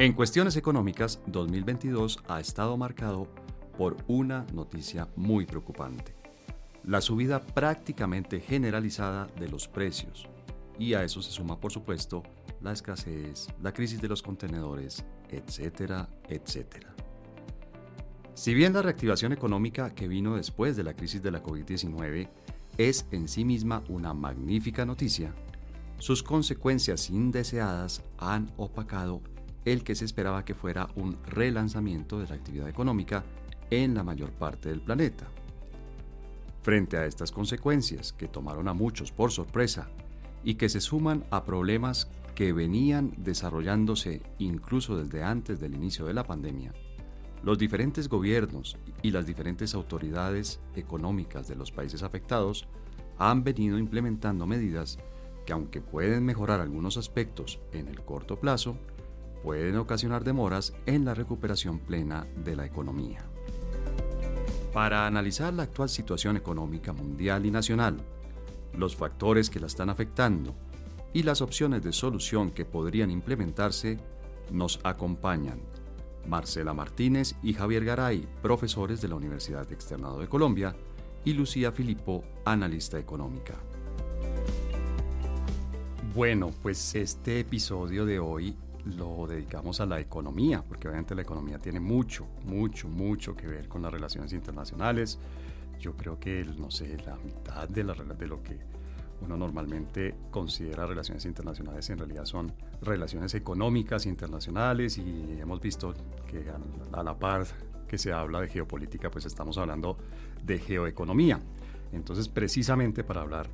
En cuestiones económicas, 2022 ha estado marcado por una noticia muy preocupante. La subida prácticamente generalizada de los precios. Y a eso se suma, por supuesto, la escasez, la crisis de los contenedores, etcétera, etcétera. Si bien la reactivación económica que vino después de la crisis de la COVID-19 es en sí misma una magnífica noticia, sus consecuencias indeseadas han opacado el que se esperaba que fuera un relanzamiento de la actividad económica en la mayor parte del planeta. Frente a estas consecuencias, que tomaron a muchos por sorpresa y que se suman a problemas que venían desarrollándose incluso desde antes del inicio de la pandemia, los diferentes gobiernos y las diferentes autoridades económicas de los países afectados han venido implementando medidas que aunque pueden mejorar algunos aspectos en el corto plazo, pueden ocasionar demoras en la recuperación plena de la economía. Para analizar la actual situación económica mundial y nacional, los factores que la están afectando y las opciones de solución que podrían implementarse, nos acompañan Marcela Martínez y Javier Garay, profesores de la Universidad Externado de Colombia, y Lucía Filippo, analista económica. Bueno, pues este episodio de hoy lo dedicamos a la economía, porque obviamente la economía tiene mucho, mucho, mucho que ver con las relaciones internacionales. Yo creo que, no sé, la mitad de, la, de lo que uno normalmente considera relaciones internacionales en realidad son relaciones económicas internacionales y hemos visto que a, la par que se habla de geopolítica, pues estamos hablando de geoeconomía. Entonces, precisamente para hablar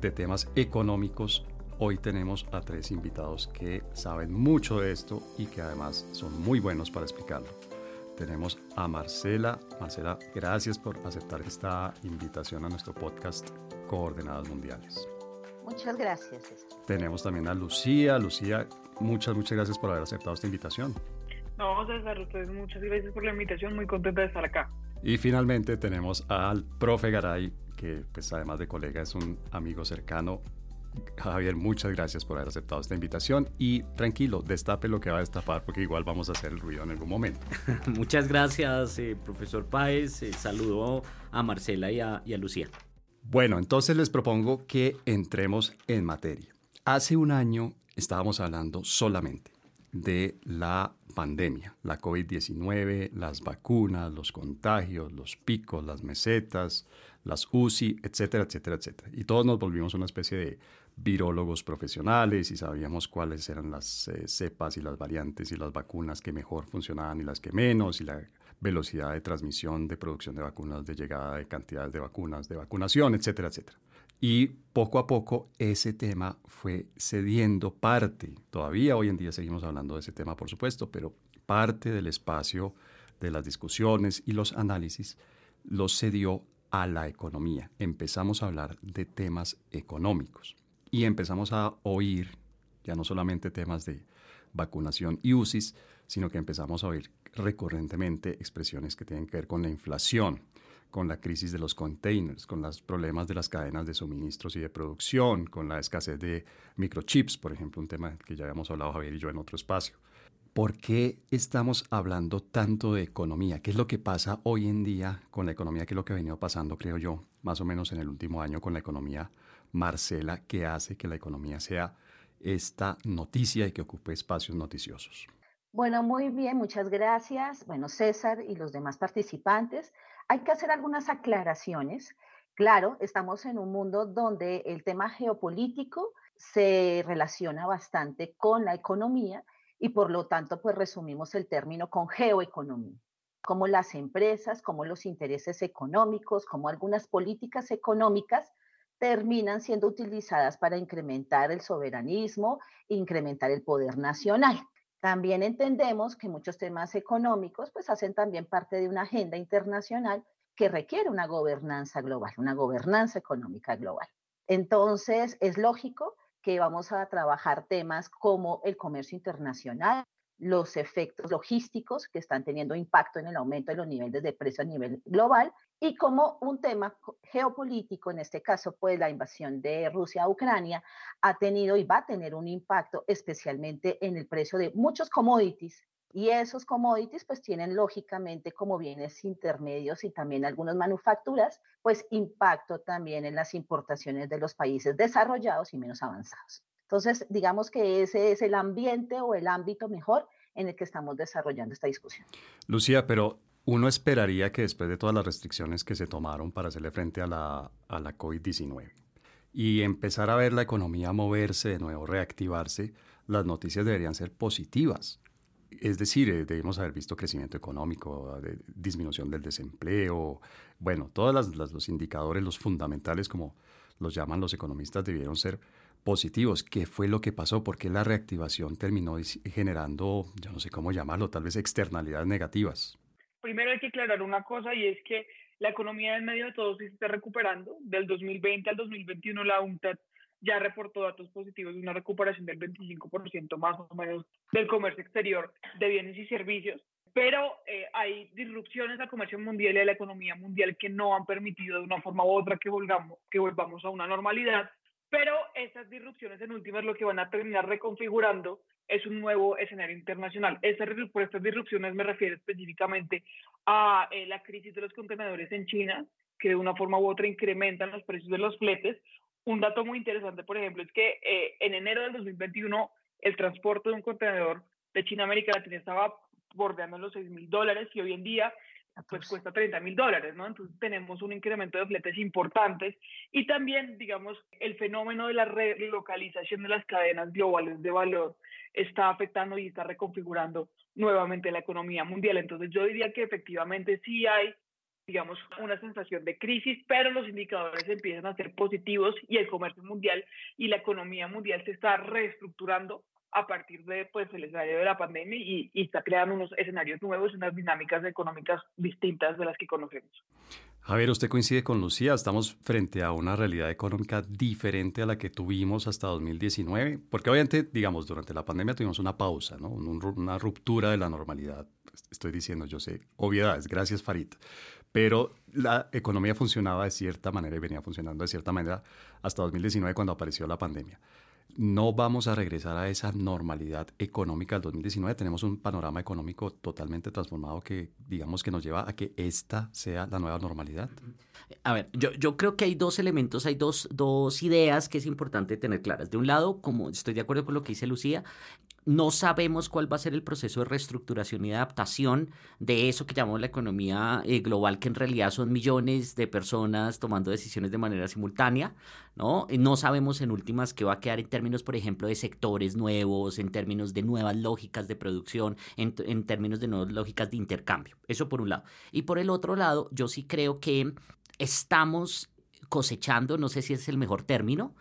de temas económicos, Hoy tenemos a tres invitados que saben mucho de esto y que además son muy buenos para explicarlo. Tenemos a Marcela. Marcela, gracias por aceptar esta invitación a nuestro podcast Coordenadas Mundiales. Muchas gracias. Tenemos también a Lucía. Lucía, muchas, muchas gracias por haber aceptado esta invitación. No, César, ustedes muchas gracias por la invitación, muy contenta de estar acá. Y finalmente tenemos al profe Garay, que pues además de colega es un amigo cercano Javier, muchas gracias por haber aceptado esta invitación y tranquilo, destape lo que va a destapar porque igual vamos a hacer el ruido en algún momento. muchas gracias, eh, profesor Páez. Eh, saludo a Marcela y a, y a Lucía. Bueno, entonces les propongo que entremos en materia. Hace un año estábamos hablando solamente de la pandemia, la COVID-19, las vacunas, los contagios, los picos, las mesetas, las UCI, etcétera, etcétera, etcétera. Y todos nos volvimos una especie de virólogos profesionales y sabíamos cuáles eran las eh, cepas y las variantes y las vacunas que mejor funcionaban y las que menos, y la velocidad de transmisión, de producción de vacunas, de llegada de cantidades de vacunas, de vacunación, etcétera, etcétera. Y poco a poco ese tema fue cediendo parte, todavía hoy en día seguimos hablando de ese tema, por supuesto, pero parte del espacio de las discusiones y los análisis los cedió a la economía. Empezamos a hablar de temas económicos y empezamos a oír ya no solamente temas de vacunación y UCIs, sino que empezamos a oír recurrentemente expresiones que tienen que ver con la inflación, con la crisis de los containers, con los problemas de las cadenas de suministros y de producción, con la escasez de microchips, por ejemplo, un tema que ya habíamos hablado Javier y yo en otro espacio. ¿Por qué estamos hablando tanto de economía? ¿Qué es lo que pasa hoy en día con la economía? ¿Qué es lo que ha venido pasando, creo yo, más o menos en el último año con la economía Marcela, que hace que la economía sea esta noticia y que ocupe espacios noticiosos? Bueno, muy bien, muchas gracias. Bueno, César y los demás participantes. Hay que hacer algunas aclaraciones. Claro, estamos en un mundo donde el tema geopolítico se relaciona bastante con la economía y por lo tanto, pues resumimos el término con geoeconomía, como las empresas, como los intereses económicos, como algunas políticas económicas terminan siendo utilizadas para incrementar el soberanismo, incrementar el poder nacional. También entendemos que muchos temas económicos pues hacen también parte de una agenda internacional que requiere una gobernanza global, una gobernanza económica global. Entonces, es lógico que vamos a trabajar temas como el comercio internacional, los efectos logísticos que están teniendo impacto en el aumento de los niveles de precio a nivel global y como un tema geopolítico, en este caso, pues la invasión de Rusia a Ucrania ha tenido y va a tener un impacto especialmente en el precio de muchos commodities y esos commodities pues tienen lógicamente como bienes intermedios y también algunas manufacturas, pues impacto también en las importaciones de los países desarrollados y menos avanzados. Entonces, digamos que ese es el ambiente o el ámbito mejor en el que estamos desarrollando esta discusión. Lucía, pero uno esperaría que después de todas las restricciones que se tomaron para hacerle frente a la, a la COVID-19 y empezar a ver la economía moverse de nuevo, reactivarse, las noticias deberían ser positivas. Es decir, eh, debemos haber visto crecimiento económico, disminución del desempleo, bueno, todos los indicadores, los fundamentales, como los llaman los economistas, debieron ser positivos. ¿Qué fue lo que pasó? ¿Por qué la reactivación terminó generando, yo no sé cómo llamarlo, tal vez externalidades negativas? Primero hay que aclarar una cosa y es que la economía en medio de todo se está recuperando. Del 2020 al 2021 la UNTAD ya reportó datos positivos de una recuperación del 25% más o menos del comercio exterior de bienes y servicios, pero eh, hay disrupciones al comercio mundial y a la economía mundial que no han permitido de una forma u otra que volvamos, que volvamos a una normalidad pero esas disrupciones en últimas lo que van a terminar reconfigurando es un nuevo escenario internacional. por estas disrupciones me refiero específicamente a eh, la crisis de los contenedores en China, que de una forma u otra incrementan los precios de los fletes. Un dato muy interesante, por ejemplo, es que eh, en enero del 2021 el transporte de un contenedor de China a América Latina estaba bordeando los 6 mil dólares y hoy en día pues cuesta 30 mil dólares, ¿no? Entonces tenemos un incremento de fletes importantes y también, digamos, el fenómeno de la relocalización de las cadenas globales de valor está afectando y está reconfigurando nuevamente la economía mundial. Entonces yo diría que efectivamente sí hay, digamos, una sensación de crisis, pero los indicadores empiezan a ser positivos y el comercio mundial y la economía mundial se está reestructurando a partir de pues, el escenario de la pandemia y, está creando unos escenarios nuevos, unas dinámicas económicas distintas de las que conocemos. Javier, usted coincide con Lucía, estamos frente a una realidad económica diferente a la que tuvimos hasta 2019, porque obviamente, digamos, durante la pandemia tuvimos una pausa, ¿no? una ruptura de la normalidad. Estoy diciendo, yo sé, obviedades, gracias Farid. Pero la economía funcionaba de cierta manera y venía funcionando de cierta manera hasta 2019 cuando apareció la pandemia no vamos a regresar a esa normalidad económica del 2019. Tenemos un panorama económico totalmente transformado que digamos que nos lleva a que esta sea la nueva normalidad. A ver, yo, yo creo que hay dos elementos, hay dos, dos ideas que es importante tener claras. De un lado, como estoy de acuerdo con lo que dice Lucía, no sabemos cuál va a ser el proceso de reestructuración y adaptación de eso que llamamos la economía eh, global, que en realidad son millones de personas tomando decisiones de manera simultánea, ¿no? No sabemos en últimas qué va a quedar en términos, por ejemplo, de sectores nuevos, en términos de nuevas lógicas de producción, en, en términos de nuevas lógicas de intercambio. Eso por un lado. Y por el otro lado, yo sí creo que estamos cosechando, no sé si es el mejor término,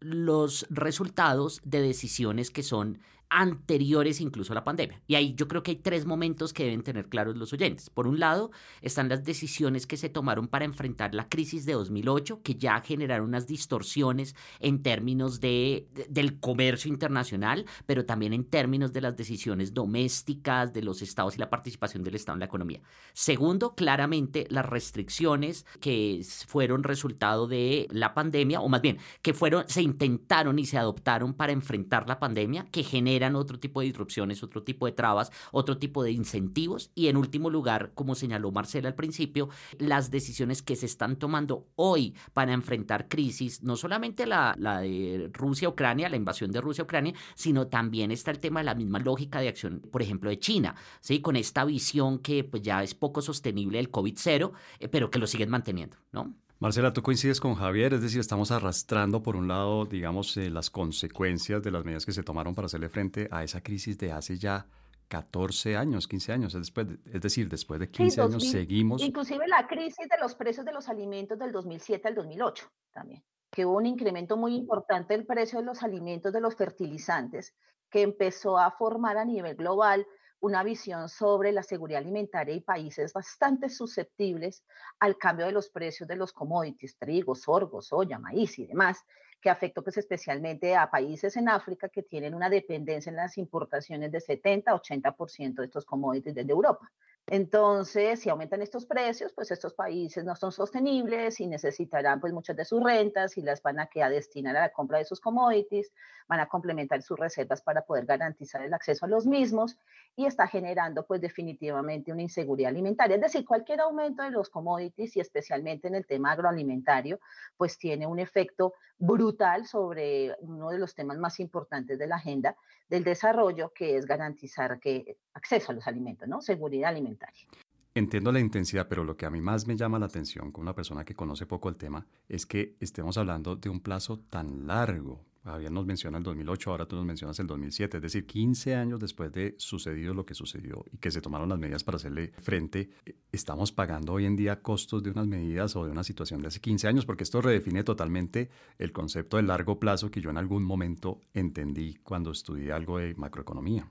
los resultados de decisiones que son anteriores incluso a la pandemia. Y ahí yo creo que hay tres momentos que deben tener claros los oyentes. Por un lado, están las decisiones que se tomaron para enfrentar la crisis de 2008, que ya generaron unas distorsiones en términos de, del comercio internacional, pero también en términos de las decisiones domésticas de los estados y la participación del Estado en la economía. Segundo, claramente las restricciones que fueron resultado de la pandemia, o más bien, que fueron, se intentaron y se adoptaron para enfrentar la pandemia, que generan otro tipo de disrupciones, otro tipo de trabas, otro tipo de incentivos y en último lugar, como señaló Marcela al principio, las decisiones que se están tomando hoy para enfrentar crisis, no solamente la, de Rusia-Ucrania, la invasión de Rusia-Ucrania, sino también está el tema de la misma lógica de acción, por ejemplo, de China, ¿sí? con esta visión que pues, ya es poco sostenible del COVID-0, eh, pero que lo siguen manteniendo, ¿no? Marcela, tú coincides con Javier, es decir, estamos arrastrando por un lado, digamos, eh, las consecuencias de las medidas que se tomaron para hacerle frente a esa crisis de hace ya 14 años, 15 años, es, después es decir, después de 15 años seguimos. Inclusive la crisis de los precios de los alimentos del 2007 al 2008 también, que hubo un incremento muy importante del precio de los alimentos, de los fertilizantes, que empezó a formar a nivel global una visión sobre la seguridad alimentaria y países bastante susceptibles al cambio de los precios de los commodities, trigo, sorgo, soya, maíz y demás, que afectó pues especialmente a países en África que tienen una dependencia en las importaciones de 70-80% de estos commodities desde Europa. Entonces, si aumentan estos precios, pues estos países no son sostenibles y necesitarán pues muchas de sus rentas y las van a, destinar a la compra de sus commodities, van a complementar sus reservas para poder garantizar el acceso a los mismos y está generando pues definitivamente una inseguridad alimentaria. Es decir, cualquier aumento de los commodities y especialmente en el tema agroalimentario, pues tiene un efecto brutal sobre uno de los temas más importantes de la agenda del desarrollo, que es garantizar que acceso a los alimentos, ¿no? Seguridad alimentaria. Entiendo la intensidad, pero lo que a mí más me llama la atención como una persona que conoce poco el tema es que estemos hablando de un plazo tan largo. Javier nos menciona el 2008, ahora tú nos mencionas el 2007, es decir, 15 años después de sucedido lo que sucedió y que se tomaron las medidas para hacerle frente, estamos pagando hoy en día costos de unas medidas o de una situación de hace 15 años, porque esto redefine totalmente el concepto de largo plazo que yo en algún momento entendí cuando estudié algo de macroeconomía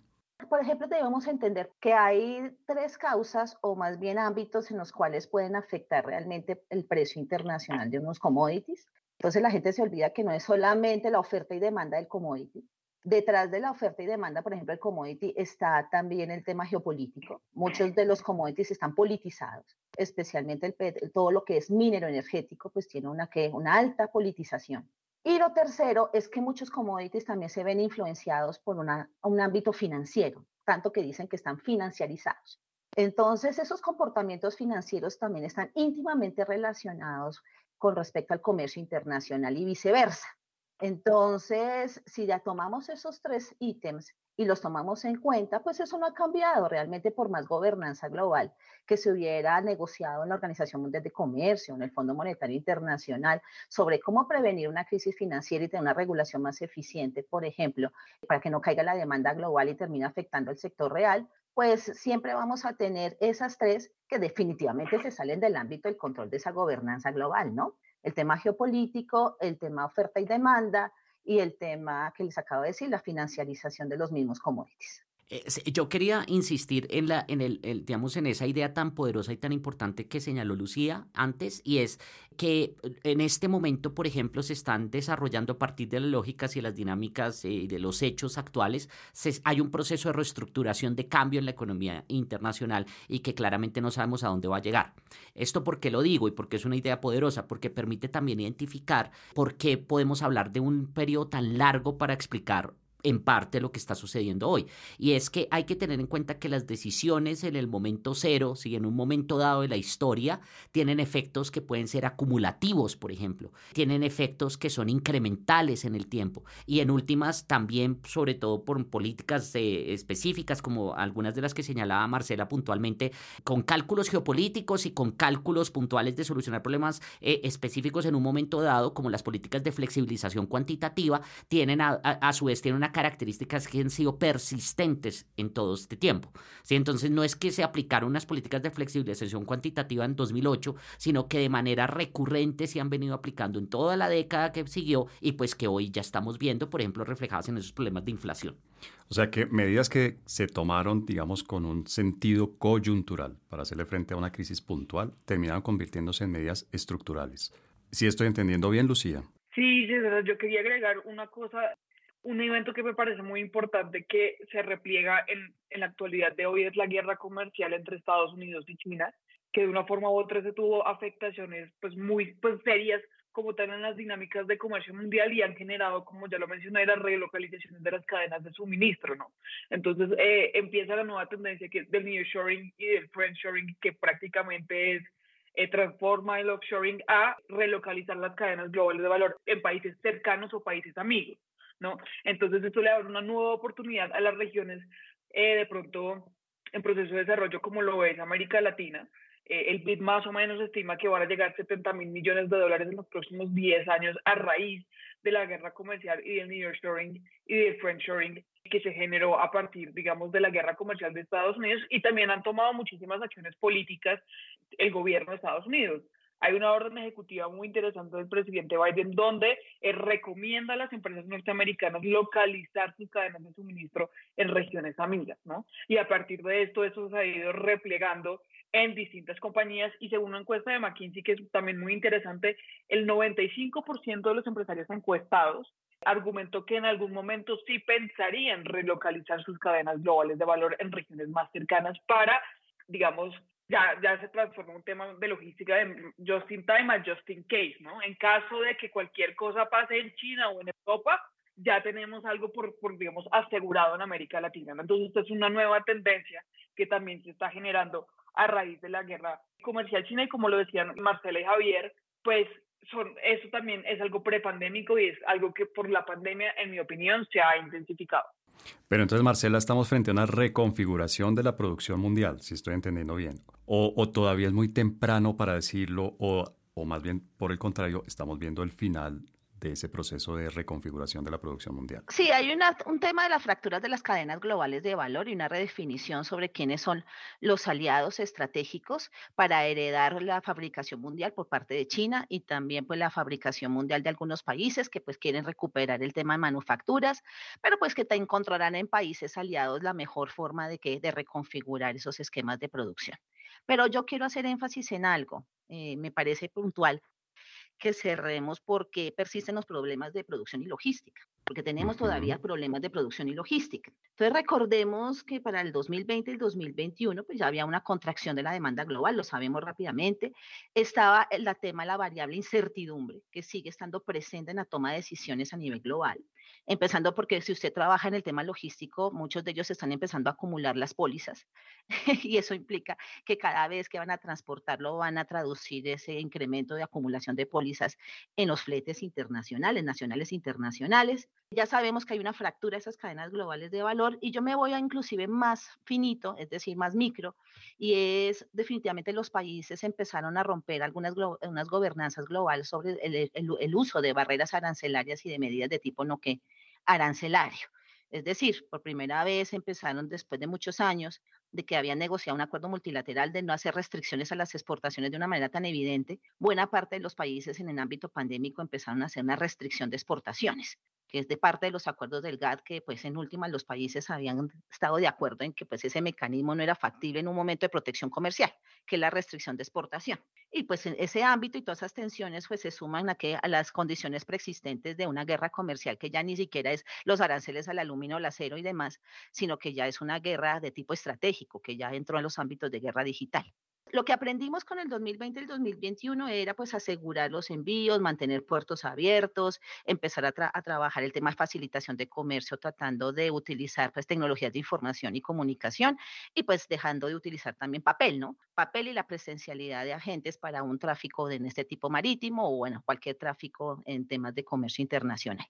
por ejemplo, debemos entender que hay tres causas o más bien ámbitos en los cuales pueden afectar realmente el precio internacional de unos commodities. Entonces la gente se olvida que no es solamente la oferta y demanda del commodity. Detrás de la oferta y demanda, por ejemplo, el commodity está también el tema geopolítico. Muchos de los commodities están politizados, especialmente el, todo lo que es minero energético, pues tiene una, que, una alta politización. Y lo tercero es que muchos commodities también se ven influenciados por un ámbito financiero, tanto que dicen que están financiarizados. Entonces, esos comportamientos financieros también están íntimamente relacionados con respecto al comercio internacional y viceversa. Entonces, si ya tomamos esos tres ítems y los tomamos en cuenta, pues eso no ha cambiado realmente por más gobernanza global que se hubiera negociado en la Organización Mundial de Comercio, en el Fondo Monetario Internacional, sobre cómo prevenir una crisis financiera y tener una regulación más eficiente, por ejemplo, para que no caiga la demanda global y termine afectando el sector real, pues siempre vamos a tener esas tres que definitivamente se salen del ámbito del control de esa gobernanza global, ¿no? El tema geopolítico, el tema oferta y demanda, y el tema que les acabo de decir, la financiarización de los mismos commodities. Eh, yo quería insistir en, la, en, el, digamos, en esa idea tan poderosa y tan importante que señaló Lucía antes, y es que en este momento, por ejemplo, se están desarrollando a partir de las lógicas y las dinámicas eh, de los hechos actuales, hay un proceso de reestructuración de cambio en la economía internacional y que claramente no sabemos a dónde va a llegar. Esto porque lo digo y porque es una idea poderosa, porque permite también identificar por qué podemos hablar de un periodo tan largo para explicar en parte lo que está sucediendo hoy. Y es que hay que tener en cuenta que las decisiones en el momento cero, si en un momento dado de la historia, tienen efectos que pueden ser acumulativos, por ejemplo, tienen efectos que son incrementales en el tiempo y en últimas también, sobre todo por políticas eh, específicas como algunas de las que señalaba Marcela puntualmente, con cálculos geopolíticos y con cálculos puntuales de solucionar problemas eh, específicos en un momento dado, como las políticas de flexibilización cuantitativa, tienen a, a su vez tienen una características que han sido persistentes en todo este tiempo. ¿sí? Entonces no es que se aplicaron unas políticas de flexibilización cuantitativa en 2008, sino que de manera recurrente se han venido aplicando en toda la década que siguió y pues que hoy ya estamos viendo, por ejemplo, reflejadas en esos problemas de inflación. O sea que medidas que se tomaron, digamos, con un sentido coyuntural para hacerle frente a una crisis puntual, terminaron convirtiéndose en medidas estructurales. Si estoy entendiendo bien, Lucía. Sí, yo quería agregar una cosa un evento que me parece muy importante que se repliega en, en, la actualidad de hoy es la guerra comercial entre Estados Unidos y China, que de una forma u otra se tuvo afectaciones pues muy pues, serias como tal en las dinámicas de comercio mundial y han generado, como ya lo mencioné, las relocalizaciones de las cadenas de suministro, ¿no? Entonces eh, empieza la nueva tendencia que es del nearshoring y del friendshoring, que prácticamente es eh, transforma el offshoring a relocalizar las cadenas globales de valor en países cercanos o países amigos. ¿No? Entonces esto le da una nueva oportunidad a las regiones eh, de pronto en proceso de desarrollo como lo es América Latina. Eh, el BID más o menos estima que van a llegar 70 mil millones de dólares en los próximos 10 años a raíz de la guerra comercial y del nearshoring y del friendshoring que se generó a partir, digamos, de la guerra comercial de Estados Unidos y también han tomado muchísimas acciones políticas el gobierno de Estados Unidos hay una orden ejecutiva muy interesante del presidente Biden donde recomienda a las empresas norteamericanas localizar sus cadenas de suministro en regiones amigas, ¿no? Y a partir de esto, eso se ha ido replegando en distintas compañías y según una encuesta de McKinsey, que es también muy interesante, el 95% de los empresarios encuestados argumentó que en algún momento sí pensarían relocalizar sus cadenas globales de valor en regiones más cercanas para, digamos, ya, ya se transformó un tema de logística de just in time a just in case, ¿no? En caso de que cualquier cosa pase en China o en Europa, ya tenemos algo por, por digamos, asegurado en América Latina. Entonces, esta es una nueva tendencia que también se está generando a raíz de la guerra comercial china y como lo decían Marcela y Javier, pues son, eso también es algo prepandémico y es algo que por la pandemia, en mi opinión, se ha intensificado. Pero entonces, Marcela, estamos frente a una reconfiguración de la producción mundial, si estoy entendiendo bien. O, o todavía es muy temprano para decirlo, o, o más bien, por el contrario, estamos viendo el final de ese proceso de reconfiguración de la producción mundial. Sí, hay un tema de las fracturas de las cadenas globales de valor y una redefinición sobre quiénes son los aliados estratégicos para heredar la fabricación mundial por parte de China y también pues la fabricación mundial de algunos países que pues quieren recuperar el tema de manufacturas, pero pues que te encontrarán en países aliados la mejor forma de que de reconfigurar esos esquemas de producción. Pero yo quiero hacer énfasis en algo, eh, me parece puntual que cerremos porque persisten los problemas de producción y logística, porque tenemos todavía problemas de producción y logística. Entonces recordemos que para el 2020 y el 2021 pues ya había una contracción de la demanda global, lo sabemos rápidamente. Estaba el tema de la variable incertidumbre, que sigue estando presente en la toma de decisiones a nivel global empezando porque si usted trabaja en el tema logístico, muchos de ellos están empezando a acumular las pólizas y eso implica que cada vez que van a transportarlo van a traducir ese incremento de acumulación de pólizas en los fletes internacionales, nacionales e internacionales. Ya sabemos que hay una fractura de esas cadenas globales de valor y yo me voy a inclusive más finito, es decir, más micro, y es definitivamente los países empezaron a romper algunas unas gobernanzas globales sobre el, el uso de barreras arancelarias y de medidas de tipo no que arancelario. Es decir, por primera vez empezaron después de muchos años de que habían negociado un acuerdo multilateral de no hacer restricciones a las exportaciones de una manera tan evidente, buena parte de los países en el ámbito pandémico empezaron a hacer una restricción de exportaciones que es de parte de los acuerdos del GATT, que pues en última los países habían estado de acuerdo en que pues ese mecanismo no era factible en un momento de protección comercial, que es la restricción de exportación. Y pues en ese ámbito y todas esas tensiones pues se suman a, que, a las condiciones preexistentes de una guerra comercial que ya ni siquiera es los aranceles al aluminio, al acero y demás, sino que ya es una guerra de tipo estratégico, que ya entró en los ámbitos de guerra digital. Lo que aprendimos con el 2020 y el 2021 era pues asegurar los envíos, mantener puertos abiertos, empezar a, trabajar el tema de facilitación de comercio tratando de utilizar pues tecnologías de información y comunicación y pues dejando de utilizar también papel, ¿no? Papel y la presencialidad de agentes para un tráfico de este tipo marítimo o bueno, cualquier tráfico en temas de comercio internacional.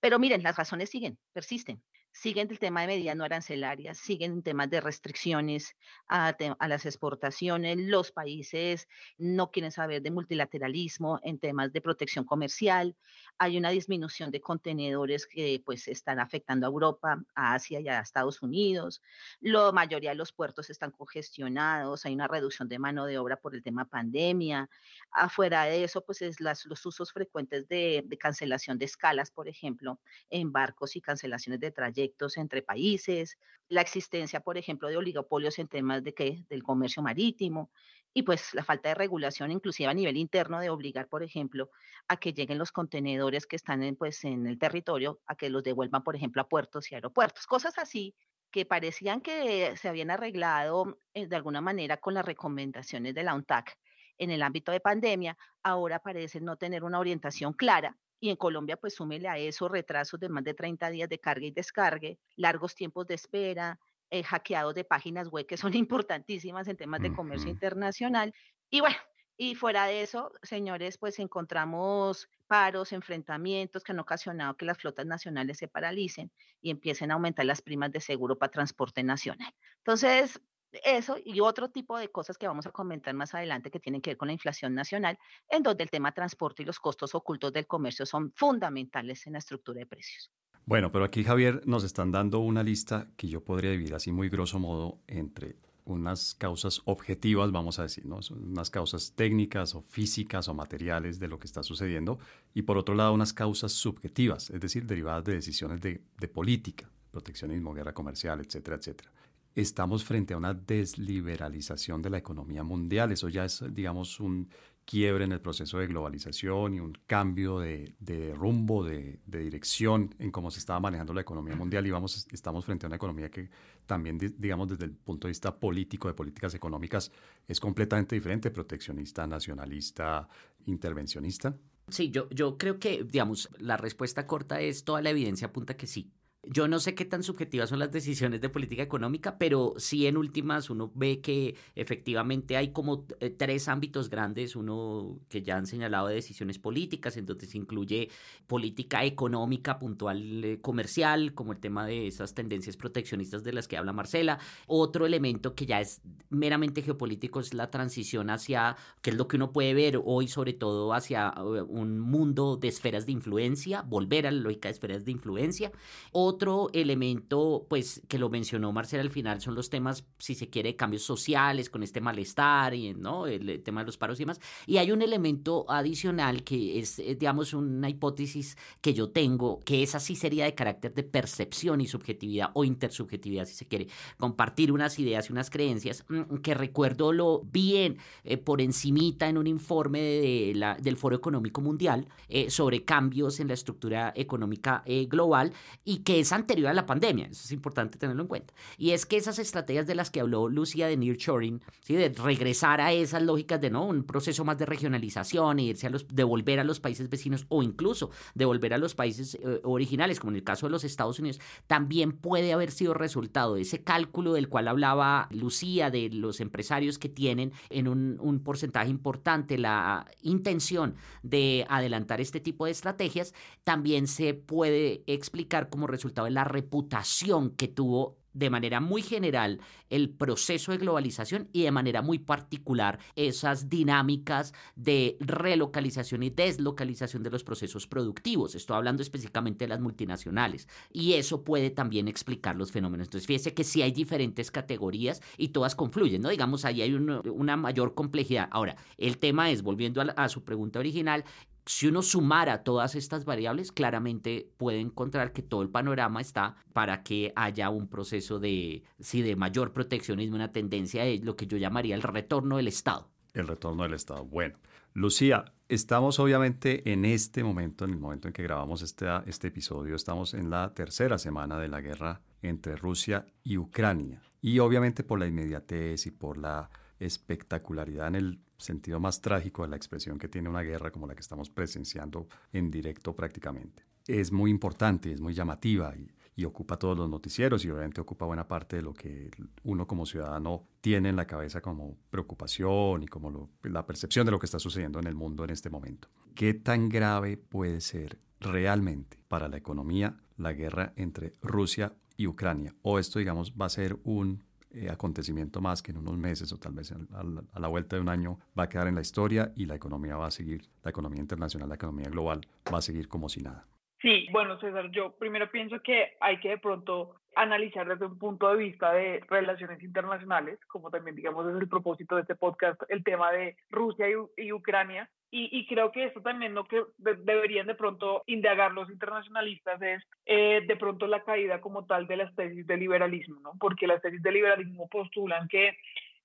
Pero miren, las razones siguen, persisten siguen el tema de medidas no arancelarias, siguen temas de restricciones a, las exportaciones, los países no quieren saber de multilateralismo en temas de protección comercial, hay una disminución de contenedores que pues están afectando a Europa, a Asia y a Estados Unidos, la mayoría de los puertos están congestionados, hay una reducción de mano de obra por el tema pandemia, afuera de eso pues es las, los usos frecuentes de, de cancelación de escalas, por ejemplo, en barcos y cancelaciones de trayectos entre países, la existencia, por ejemplo, de oligopolios en temas de qué, del comercio marítimo y pues la falta de regulación inclusive a nivel interno de obligar, por ejemplo, a que lleguen los contenedores que están en, pues, en el territorio, a que los devuelvan, por ejemplo, a puertos y aeropuertos, cosas así que parecían que se habían arreglado eh, de alguna manera con las recomendaciones de la UNTAC en el ámbito de pandemia, ahora parecen no tener una orientación clara y en Colombia, pues súmele a eso retrasos de más de 30 días de carga y descargue, largos tiempos de espera, eh, hackeados de páginas web que son importantísimas en temas de comercio internacional. Y bueno, y fuera de eso, señores, pues encontramos paros, enfrentamientos que han ocasionado que las flotas nacionales se paralicen y empiecen a aumentar las primas de seguro para transporte nacional. Entonces, eso y otro tipo de cosas que vamos a comentar más adelante que tienen que ver con la inflación nacional, en donde el tema transporte y los costos ocultos del comercio son fundamentales en la estructura de precios. Bueno, pero aquí Javier nos están dando una lista que yo podría dividir así muy grosso modo entre unas causas objetivas, vamos a decir, ¿no? Unas causas técnicas o físicas o materiales de lo que está sucediendo, y por otro lado unas causas subjetivas, es decir, derivadas de decisiones de, de política, proteccionismo, guerra comercial, etcétera, etcétera. Estamos frente a una desliberalización de la economía mundial, eso ya es, digamos, un quiebre en el proceso de globalización y un cambio de, rumbo, de, dirección en cómo se estaba manejando la economía mundial y vamos, estamos frente a una economía que también, digamos, desde el punto de vista político, de políticas económicas, es completamente diferente, proteccionista, nacionalista, intervencionista. Sí, yo, yo creo que, digamos, la respuesta corta es toda la evidencia apunta que sí. Yo no sé qué tan subjetivas son las decisiones de política económica, pero sí en últimas uno ve que efectivamente hay como eh, tres ámbitos grandes, uno que ya han señalado de decisiones políticas, entonces incluye política económica puntual eh, comercial, como el tema de esas tendencias proteccionistas de las que habla Marcela. Otro elemento que ya es meramente geopolítico es la transición hacia, que es lo que uno puede ver hoy, sobre todo hacia eh, un mundo de esferas de influencia, volver a la lógica de esferas de influencia. Otro elemento, pues, que lo mencionó Marcela al final, son los temas, si se quiere, cambios sociales, con este malestar y, ¿no? El, tema de los paros y demás. Y hay un elemento adicional que es, eh, digamos, una hipótesis que yo tengo, que esa sí sería de carácter de percepción y subjetividad o intersubjetividad, si se quiere, compartir unas ideas y unas creencias, mm, que recuerdo lo bien eh, por encimita en un informe de la, del Foro Económico Mundial eh, sobre cambios en la estructura económica global y que es anterior a la pandemia, eso es importante tenerlo en cuenta. Y es que esas estrategias de las que habló Lucía de nearshoring, ¿sí? de regresar a esas lógicas de no un proceso más de regionalización e irse a los devolver a los países vecinos o incluso devolver a los países eh, originales, como en el caso de los Estados Unidos, también puede haber sido resultado de ese cálculo del cual hablaba Lucía de los empresarios que tienen en un, un porcentaje importante la intención de adelantar este tipo de estrategias, también se puede explicar como resultado de la reputación que tuvo de manera muy general el proceso de globalización y de manera muy particular esas dinámicas de relocalización y deslocalización de los procesos productivos. Estoy hablando específicamente de las multinacionales y eso puede también explicar los fenómenos. Entonces, fíjese que sí hay diferentes categorías y todas confluyen, ¿no? Digamos, ahí hay una mayor complejidad. Ahora, el tema es, volviendo a su pregunta original, si uno sumara todas estas variables, claramente puede encontrar que todo el panorama está para que haya un proceso de, sí, de mayor proteccionismo, una tendencia de lo que yo llamaría el retorno del Estado. El retorno del Estado. Bueno, Lucía, estamos obviamente en este momento, en el momento en que grabamos este, este episodio, estamos en la tercera semana de la guerra entre Rusia y Ucrania. Y obviamente por la inmediatez y por la espectacularidad en el sentido más trágico de la expresión que tiene una guerra como la que estamos presenciando en directo prácticamente. Es muy importante, es muy llamativa y, ocupa todos los noticieros y obviamente ocupa buena parte de lo que uno como ciudadano tiene en la cabeza como preocupación y como la percepción de lo que está sucediendo en el mundo en este momento. ¿Qué tan grave puede ser realmente para la economía la guerra entre Rusia y Ucrania? O esto, digamos, va a ser un eh, acontecimiento más que en unos meses o tal vez a, la vuelta de un año va a quedar en la historia y la economía va a seguir, la economía internacional, la economía global va a seguir como si nada. Sí, bueno, César, yo primero pienso que hay que de pronto analizar desde un punto de vista de relaciones internacionales, como también digamos es el propósito de este podcast, el tema de Rusia y, Ucrania. Y, creo que esto también lo que deberían de pronto indagar los internacionalistas es eh, de pronto la caída como tal de las tesis de liberalismo, ¿no? Porque las tesis de liberalismo postulan que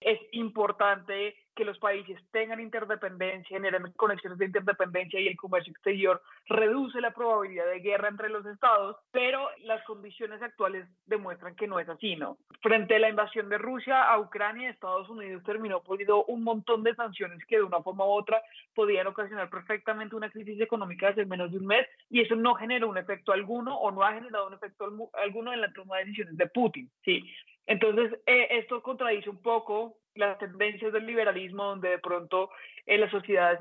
es importante que los países tengan interdependencia, generen conexiones de interdependencia y el comercio exterior reduce la probabilidad de guerra entre los estados, pero las condiciones actuales demuestran que no es así, ¿no? Frente a la invasión de Rusia a Ucrania, Estados Unidos terminó poniendo un montón de sanciones que de una forma u otra podían ocasionar perfectamente una crisis económica hace menos de un mes y eso no generó un efecto alguno o no ha generado un efecto alguno en la toma de decisiones de Putin, ¿sí? Entonces, eh, esto contradice un poco las tendencias del liberalismo, donde de pronto en las sociedades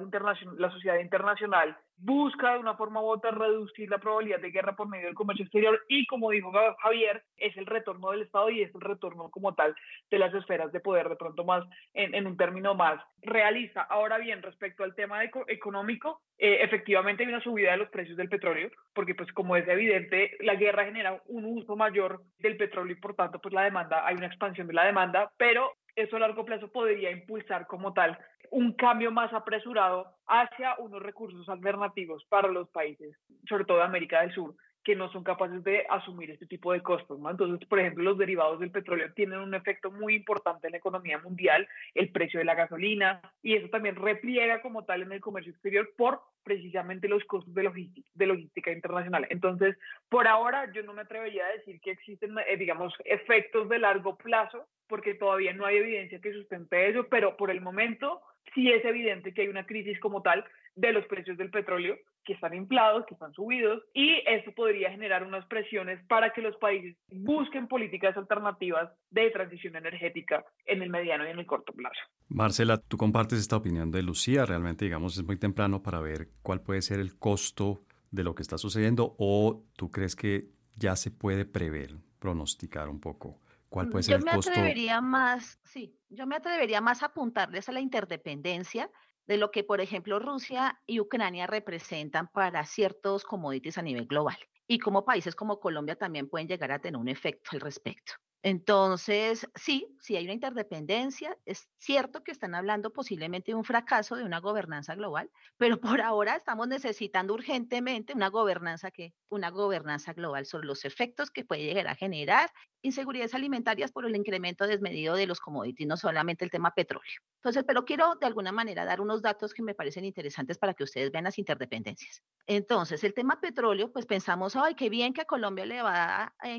la sociedad internacional busca de una forma u otra reducir la probabilidad de guerra por medio del comercio exterior y como dijo Javier, es el retorno del Estado y es el retorno como tal de las esferas de poder de pronto más en, un término más realista. Ahora bien, respecto al tema económico, eh, efectivamente hay una subida de los precios del petróleo, porque pues como es evidente, la guerra genera un uso mayor del petróleo y por tanto pues la demanda, hay una expansión de la demanda, pero eso a largo plazo podría impulsar como tal un cambio más apresurado hacia unos recursos alternativos para los países, sobre todo de América del Sur, que no son capaces de asumir este tipo de costos. Entonces, por ejemplo, los derivados del petróleo tienen un efecto muy importante en la economía mundial, el precio de la gasolina, y eso también repliega como tal en el comercio exterior por precisamente los costos de logística, de logística internacional. Entonces, por ahora yo no me atrevería a decir que existen, eh, digamos, efectos de largo plazo, porque todavía no hay evidencia que sustente eso, pero por el momento sí es evidente que hay una crisis como tal de los precios del petróleo que están inflados, que están subidos, y eso podría generar unas presiones para que los países busquen políticas alternativas de transición energética en el mediano y en el corto plazo. Marcela, tú compartes esta opinión de Lucía, realmente digamos es muy temprano para ver cuál puede ser el costo de lo que está sucediendo o tú crees que ya se puede prever, pronosticar un poco cuál puede ser yo el costo. Yo me atrevería más, sí, yo me atrevería más a apuntarles a la interdependencia de lo que, por ejemplo, Rusia y Ucrania representan para ciertos commodities a nivel global. Y como países como Colombia también pueden llegar a tener un efecto al respecto. Entonces, sí, sí hay una interdependencia. Es cierto que están hablando posiblemente de un fracaso de una gobernanza global, pero por ahora estamos necesitando urgentemente una gobernanza que una gobernanza global sobre los efectos que puede llegar a generar inseguridades alimentarias por el incremento desmedido de los commodities, no solamente el tema petróleo. Entonces, pero quiero de alguna manera dar unos datos que me parecen interesantes para que ustedes vean las interdependencias. Entonces, el tema petróleo, pues pensamos, ay, qué bien que a Colombia le va a,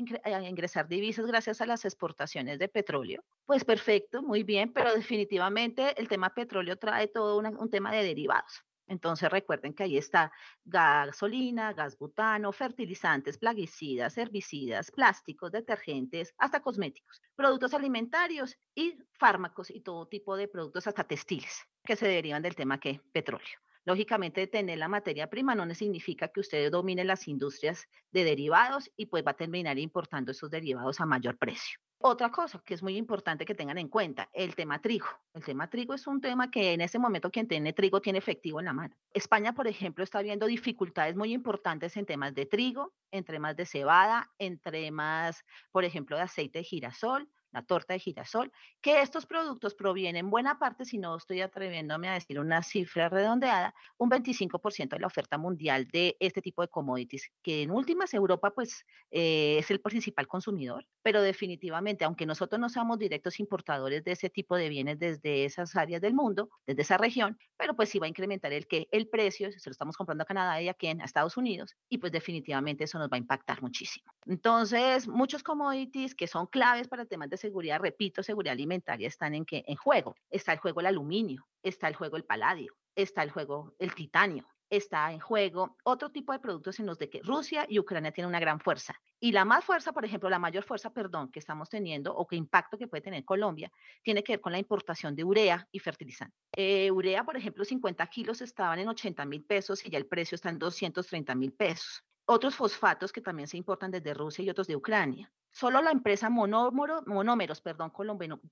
ingresar divisas gracias a las exportaciones de petróleo. Pues perfecto, muy bien, pero definitivamente el tema petróleo trae todo un tema de derivados. Entonces recuerden que ahí está gasolina, gas butano, fertilizantes, plaguicidas, herbicidas, plásticos, detergentes, hasta cosméticos, productos alimentarios y fármacos y todo tipo de productos hasta textiles que se derivan del tema que petróleo. Lógicamente, tener la materia prima no significa que usted domine las industrias de derivados y pues va a terminar importando esos derivados a mayor precio. Otra cosa que es muy importante que tengan en cuenta, el tema trigo. El tema trigo es un tema que en ese momento quien tiene trigo tiene efectivo en la mano. España, por ejemplo, está viendo dificultades muy importantes en temas de trigo, en temas de cebada, en temas, por ejemplo, de aceite de girasol, la torta de girasol, que estos productos provienen buena parte, si no estoy atreviéndome a decir una cifra redondeada, un 25% de la oferta mundial de este tipo de commodities, que en últimas Europa pues eh, es el principal consumidor, pero definitivamente, aunque nosotros no seamos directos importadores de ese tipo de bienes desde esas áreas del mundo, desde esa región, pero pues sí va a incrementar el que el precio, se lo estamos comprando a Canadá y aquí en Estados Unidos, y pues definitivamente eso nos va a impactar muchísimo. Entonces, muchos commodities que son claves para temas de seguridad, repito, seguridad alimentaria, están en, en juego. Está el juego el aluminio, está el juego el paladio, está el juego el titanio, está en juego otro tipo de productos en los de que Rusia y Ucrania tienen una gran fuerza. Y la más fuerza, por ejemplo, la mayor fuerza, perdón, que estamos teniendo o que impacto que puede tener Colombia, tiene que ver con la importación de urea y fertilizante. Eh, urea, por ejemplo, 50 kilos estaban en 80 mil pesos y ya el precio está en 230 mil pesos otros fosfatos que también se importan desde Rusia y otros de Ucrania. Solo la empresa Monómeros perdón,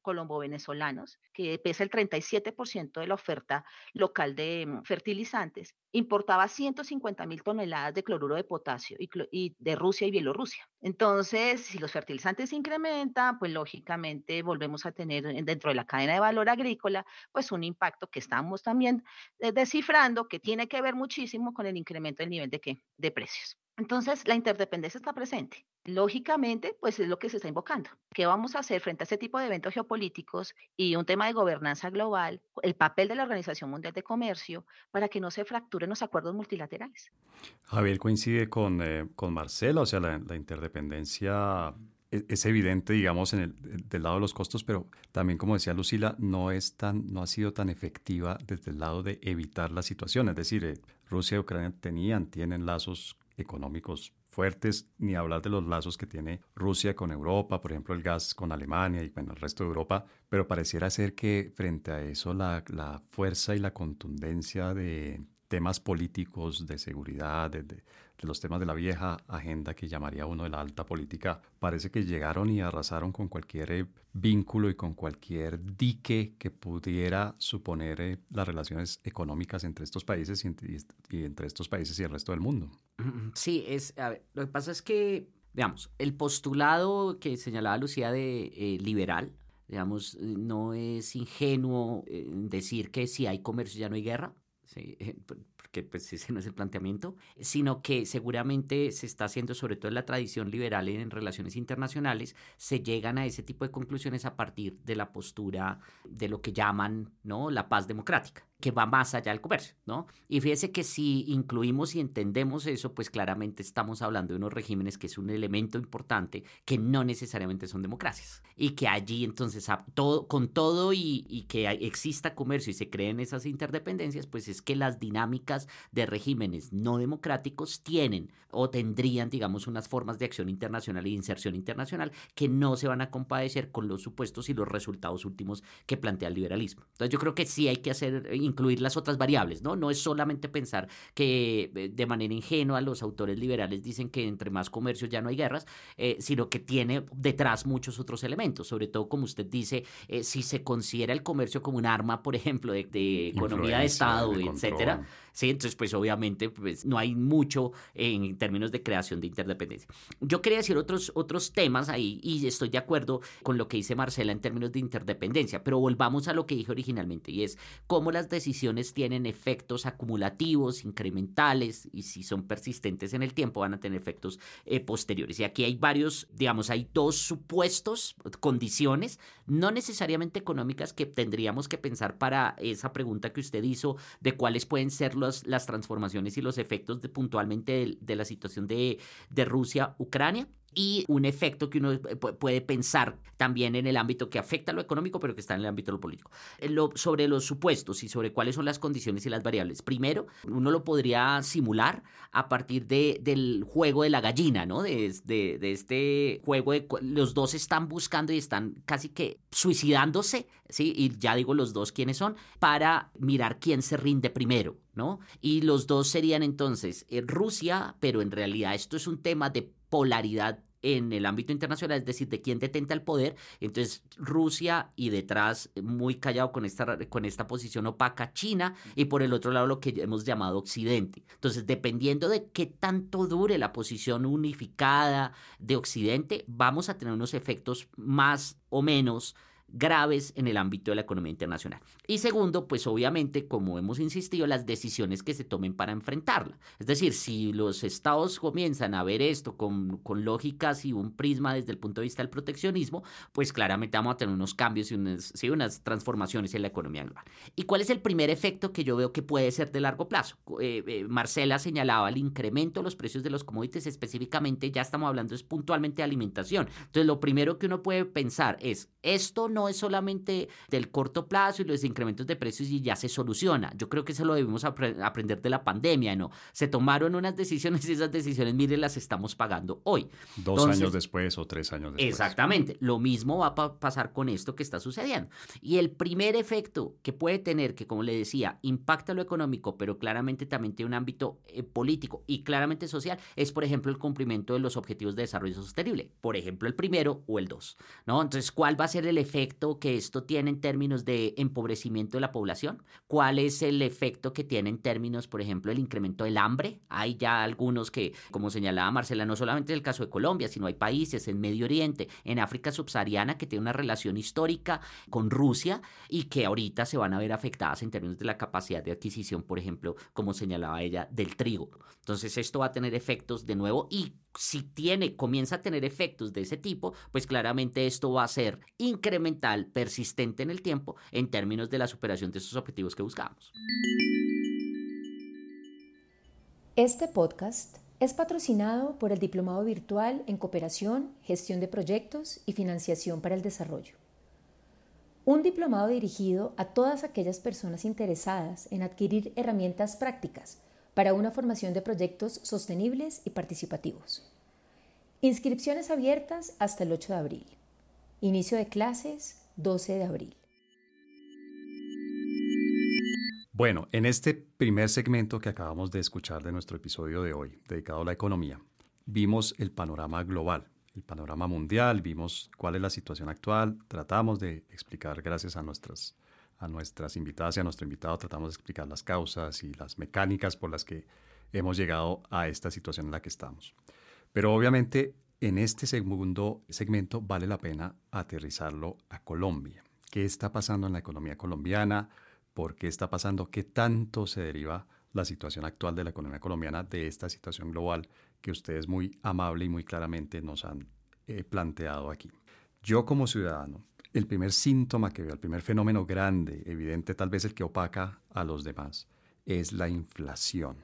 colombo-venezolanos, que pesa el 37% de la oferta local de mm, fertilizantes, importaba 150 mil toneladas de cloruro de potasio y, de Rusia y Bielorrusia. Entonces, si los fertilizantes incrementan, pues lógicamente volvemos a tener dentro de la cadena de valor agrícola, pues un impacto que estamos también eh, descifrando, que tiene que ver muchísimo con el incremento del nivel de, ¿qué? de precios. Entonces, la interdependencia está presente. Lógicamente, pues es lo que se está invocando. ¿Qué vamos a hacer frente a este tipo de eventos geopolíticos y un tema de gobernanza global, el papel de la Organización Mundial de Comercio para que no se fracturen los acuerdos multilaterales? Javier coincide con, eh, con Marcela, o sea, la, interdependencia e, es, evidente, digamos, en el, del lado de los costos, pero también, como decía Lucila, no, es tan, no ha sido tan efectiva desde el lado de evitar la situación. Es decir, eh, Rusia y Ucrania tenían, tienen lazos económicos ni hablar de los lazos que tiene Rusia con Europa, por ejemplo el gas con Alemania y bueno, el resto de Europa, pero pareciera ser que frente a eso la, fuerza y la contundencia de temas políticos, de seguridad, de los temas de la vieja agenda que llamaría uno de la alta política, parece que llegaron y arrasaron con cualquier eh, vínculo y con cualquier dique que pudiera suponer eh, las relaciones económicas entre estos países y, entre estos países y el resto del mundo. Sí, es, lo que pasa es que, veamos, el postulado que señalaba Lucía de eh, liberal digamos, no es ingenuo decir que si hay comercio ya no hay guerra. Sí, porque pues ese no es el planteamiento, sino que seguramente se está haciendo, sobre todo en la tradición liberal en relaciones internacionales, se llegan a ese tipo de conclusiones a partir de la postura de lo que llaman ¿no? la paz democrática que va más allá del comercio, ¿no? Y fíjese que si incluimos y entendemos eso, pues claramente estamos hablando de unos regímenes que es un elemento importante que no necesariamente son democracias y que allí entonces todo, con todo y, y que exista comercio y se creen esas interdependencias, pues es que las dinámicas de regímenes no democráticos tienen o tendrían, digamos, unas formas de acción internacional e inserción internacional que no se van a compadecer con los supuestos y los resultados últimos que plantea el liberalismo. Entonces yo creo que sí hay que hacer incluir las otras variables, ¿no? No es solamente pensar que eh, de manera ingenua los autores liberales dicen que entre más comercio ya no hay guerras, eh, sino que tiene detrás muchos otros elementos, sobre todo como usted dice, eh, si se considera el comercio como un arma, por ejemplo, de, economía de Estado, etcétera. ¿Sí? Entonces, pues obviamente pues, no hay mucho en términos de creación de interdependencia. Yo quería decir otros, otros temas ahí y estoy de acuerdo con lo que dice Marcela en términos de interdependencia, pero volvamos a lo que dije originalmente y es cómo las decisiones tienen efectos acumulativos, incrementales y si son persistentes en el tiempo van a tener efectos eh, posteriores. Y aquí hay varios, digamos, hay dos supuestos, condiciones, no necesariamente económicas que tendríamos que pensar para esa pregunta que usted hizo de cuáles pueden ser las transformaciones y los efectos de, puntualmente de, la situación de, de Rusia-Ucrania y un efecto que uno puede pensar también en el ámbito que afecta a lo económico, pero que está en el ámbito de lo político. Eh, lo, sobre los supuestos y sobre cuáles son las condiciones y las variables. Primero, uno lo podría simular a partir de, del juego de la gallina, ¿no? De, de, de este juego de los dos están buscando y están casi que suicidándose, ¿sí? Y ya digo los dos quiénes son, para mirar quién se rinde primero. ¿No? Y los dos serían entonces eh, Rusia, pero en realidad esto es un tema de polaridad en el ámbito internacional, es decir, de quién detenta el poder. Entonces, Rusia y detrás, muy callado con esta, con esta posición opaca, China, y por el otro lado lo que hemos llamado Occidente. Entonces, dependiendo de qué tanto dure la posición unificada de Occidente, vamos a tener unos efectos más o menos graves en el ámbito de la economía internacional. Y segundo, pues obviamente, como hemos insistido, las decisiones que se tomen para enfrentarla. Es decir, si los estados comienzan a ver esto con, con lógicas y un prisma desde el punto de vista del proteccionismo, pues claramente vamos a tener unos cambios y unas, sí, unas transformaciones en la economía global. ¿Y cuál es el primer efecto que yo veo que puede ser de largo plazo? Eh, eh, Marcela señalaba el incremento de los precios de los commodities, específicamente ya estamos hablando es puntualmente de alimentación. Entonces, lo primero que uno puede pensar es, esto no es solamente del corto plazo y los incrementos de precios y ya se soluciona. Yo creo que eso lo debemos aprender de la pandemia, ¿no? Se tomaron unas decisiones y esas decisiones, mire, las estamos pagando hoy. Dos años después o tres años después. Exactamente. Lo mismo va a pasar con esto que está sucediendo. Y el primer efecto que puede tener, que como le decía, impacta lo económico, pero claramente también tiene un ámbito eh, político y claramente social, es, por ejemplo, el cumplimiento de los objetivos de desarrollo sostenible. Por ejemplo, el primero o el dos, ¿no? Entonces, ¿cuál va a ser el efecto que esto tiene en términos de empobrecimiento de la población? ¿Cuál es el efecto que tiene en términos, por ejemplo, el incremento del hambre? Hay ya algunos que, como señalaba Marcela, no solamente en el caso de Colombia, sino hay países en Medio Oriente, en África subsahariana, que tienen una relación histórica con Rusia y que ahorita se van a ver afectadas en términos de la capacidad de adquisición, por ejemplo, como señalaba ella, del trigo. Entonces, esto va a tener efectos de nuevo y si tiene, comienza a tener efectos de ese tipo, pues claramente esto va a ser incremental, persistente en el tiempo, en términos de la superación de esos objetivos que buscamos. Este podcast es patrocinado por el Diplomado Virtual en Cooperación, Gestión de Proyectos y Financiación para el Desarrollo. Un diplomado dirigido a todas aquellas personas interesadas en adquirir herramientas prácticas para una formación de proyectos sostenibles y participativos. Inscripciones abiertas hasta el 8 de abril. Inicio de clases 12 de abril. Bueno, en este primer segmento que acabamos de escuchar de nuestro episodio de hoy, dedicado a la economía, vimos el panorama global, el panorama mundial, vimos cuál es la situación actual, tratamos de explicar gracias a nuestras a nuestras invitadas y a nuestro invitado tratamos de explicar las causas y las mecánicas por las que hemos llegado a esta situación en la que estamos. Pero obviamente en este segundo segmento vale la pena aterrizarlo a Colombia. ¿Qué está pasando en la economía colombiana? ¿Por qué está pasando? ¿Qué tanto se deriva la situación actual de la economía colombiana de esta situación global que ustedes muy amable y muy claramente nos han eh, planteado aquí? Yo como ciudadano, el primer síntoma que veo, el primer fenómeno grande, evidente, tal vez el que opaca a los demás, es la inflación.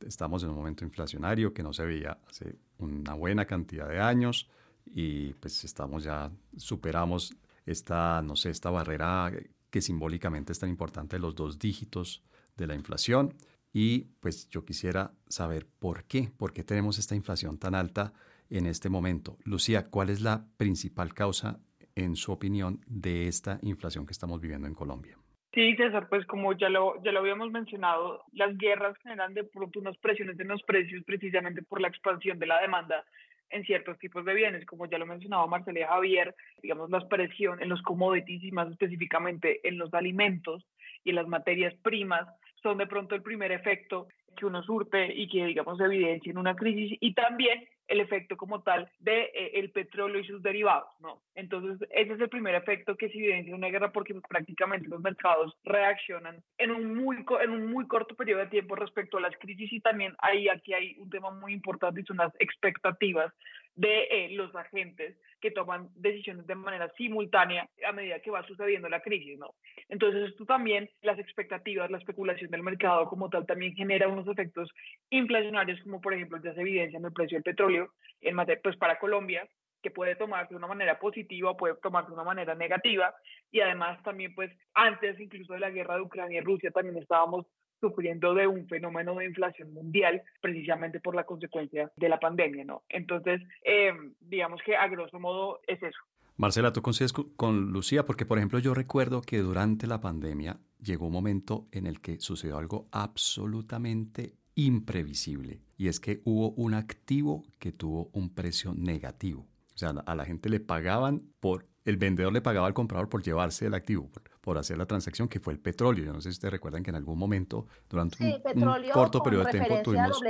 Estamos en un momento inflacionario que no se veía hace una buena cantidad de años y pues estamos ya, superamos esta, no sé, esta barrera que simbólicamente es tan importante, los dos dígitos de la inflación. Y pues yo quisiera saber por qué, por qué tenemos esta inflación tan alta en este momento. Lucía, ¿cuál es la principal causa, en su opinión, de esta inflación que estamos viviendo en Colombia? Sí, César, pues como ya lo, ya lo habíamos mencionado, las guerras generan de pronto unas presiones en los precios precisamente por la expansión de la demanda en ciertos tipos de bienes, como ya lo mencionaba Marcela Javier, digamos, las presiones en los commodities y más específicamente en los alimentos y en las materias primas son de pronto el primer efecto que uno surte y que, digamos, evidencia en una crisis y también el efecto como tal de eh, el petróleo y sus derivados, ¿no? Entonces, ese es el primer efecto que se evidencia en una guerra porque prácticamente los mercados reaccionan en un muy en un muy corto periodo de tiempo respecto a las crisis y también ahí aquí hay un tema muy importante y son las expectativas de eh, los agentes que toman decisiones de manera simultánea a medida que va sucediendo la crisis, ¿no? Entonces esto también, las expectativas, la especulación del mercado como tal también genera unos efectos inflacionarios como por ejemplo ya se evidencia en el precio del petróleo, en materia, pues para Colombia, que puede tomarse de una manera positiva puede tomarse de una manera negativa y además también pues antes incluso de la guerra de Ucrania y Rusia también estábamos sufriendo de un fenómeno de inflación mundial precisamente por la consecuencia de la pandemia, ¿no? Entonces, em, digamos que a grosso modo es eso. Marcela, ¿tú coincides con Lucía? Porque, por ejemplo, yo recuerdo que durante la pandemia llegó un momento en el que sucedió algo absolutamente imprevisible y es que hubo un activo que tuvo un precio negativo. O sea, a la gente le pagaban por, el vendedor le pagaba al comprador por llevarse el activo, por hacer la transacción, que fue el petróleo. Yo no sé si ustedes recuerdan que en algún momento, durante un, corto periodo de tiempo, tuvimos,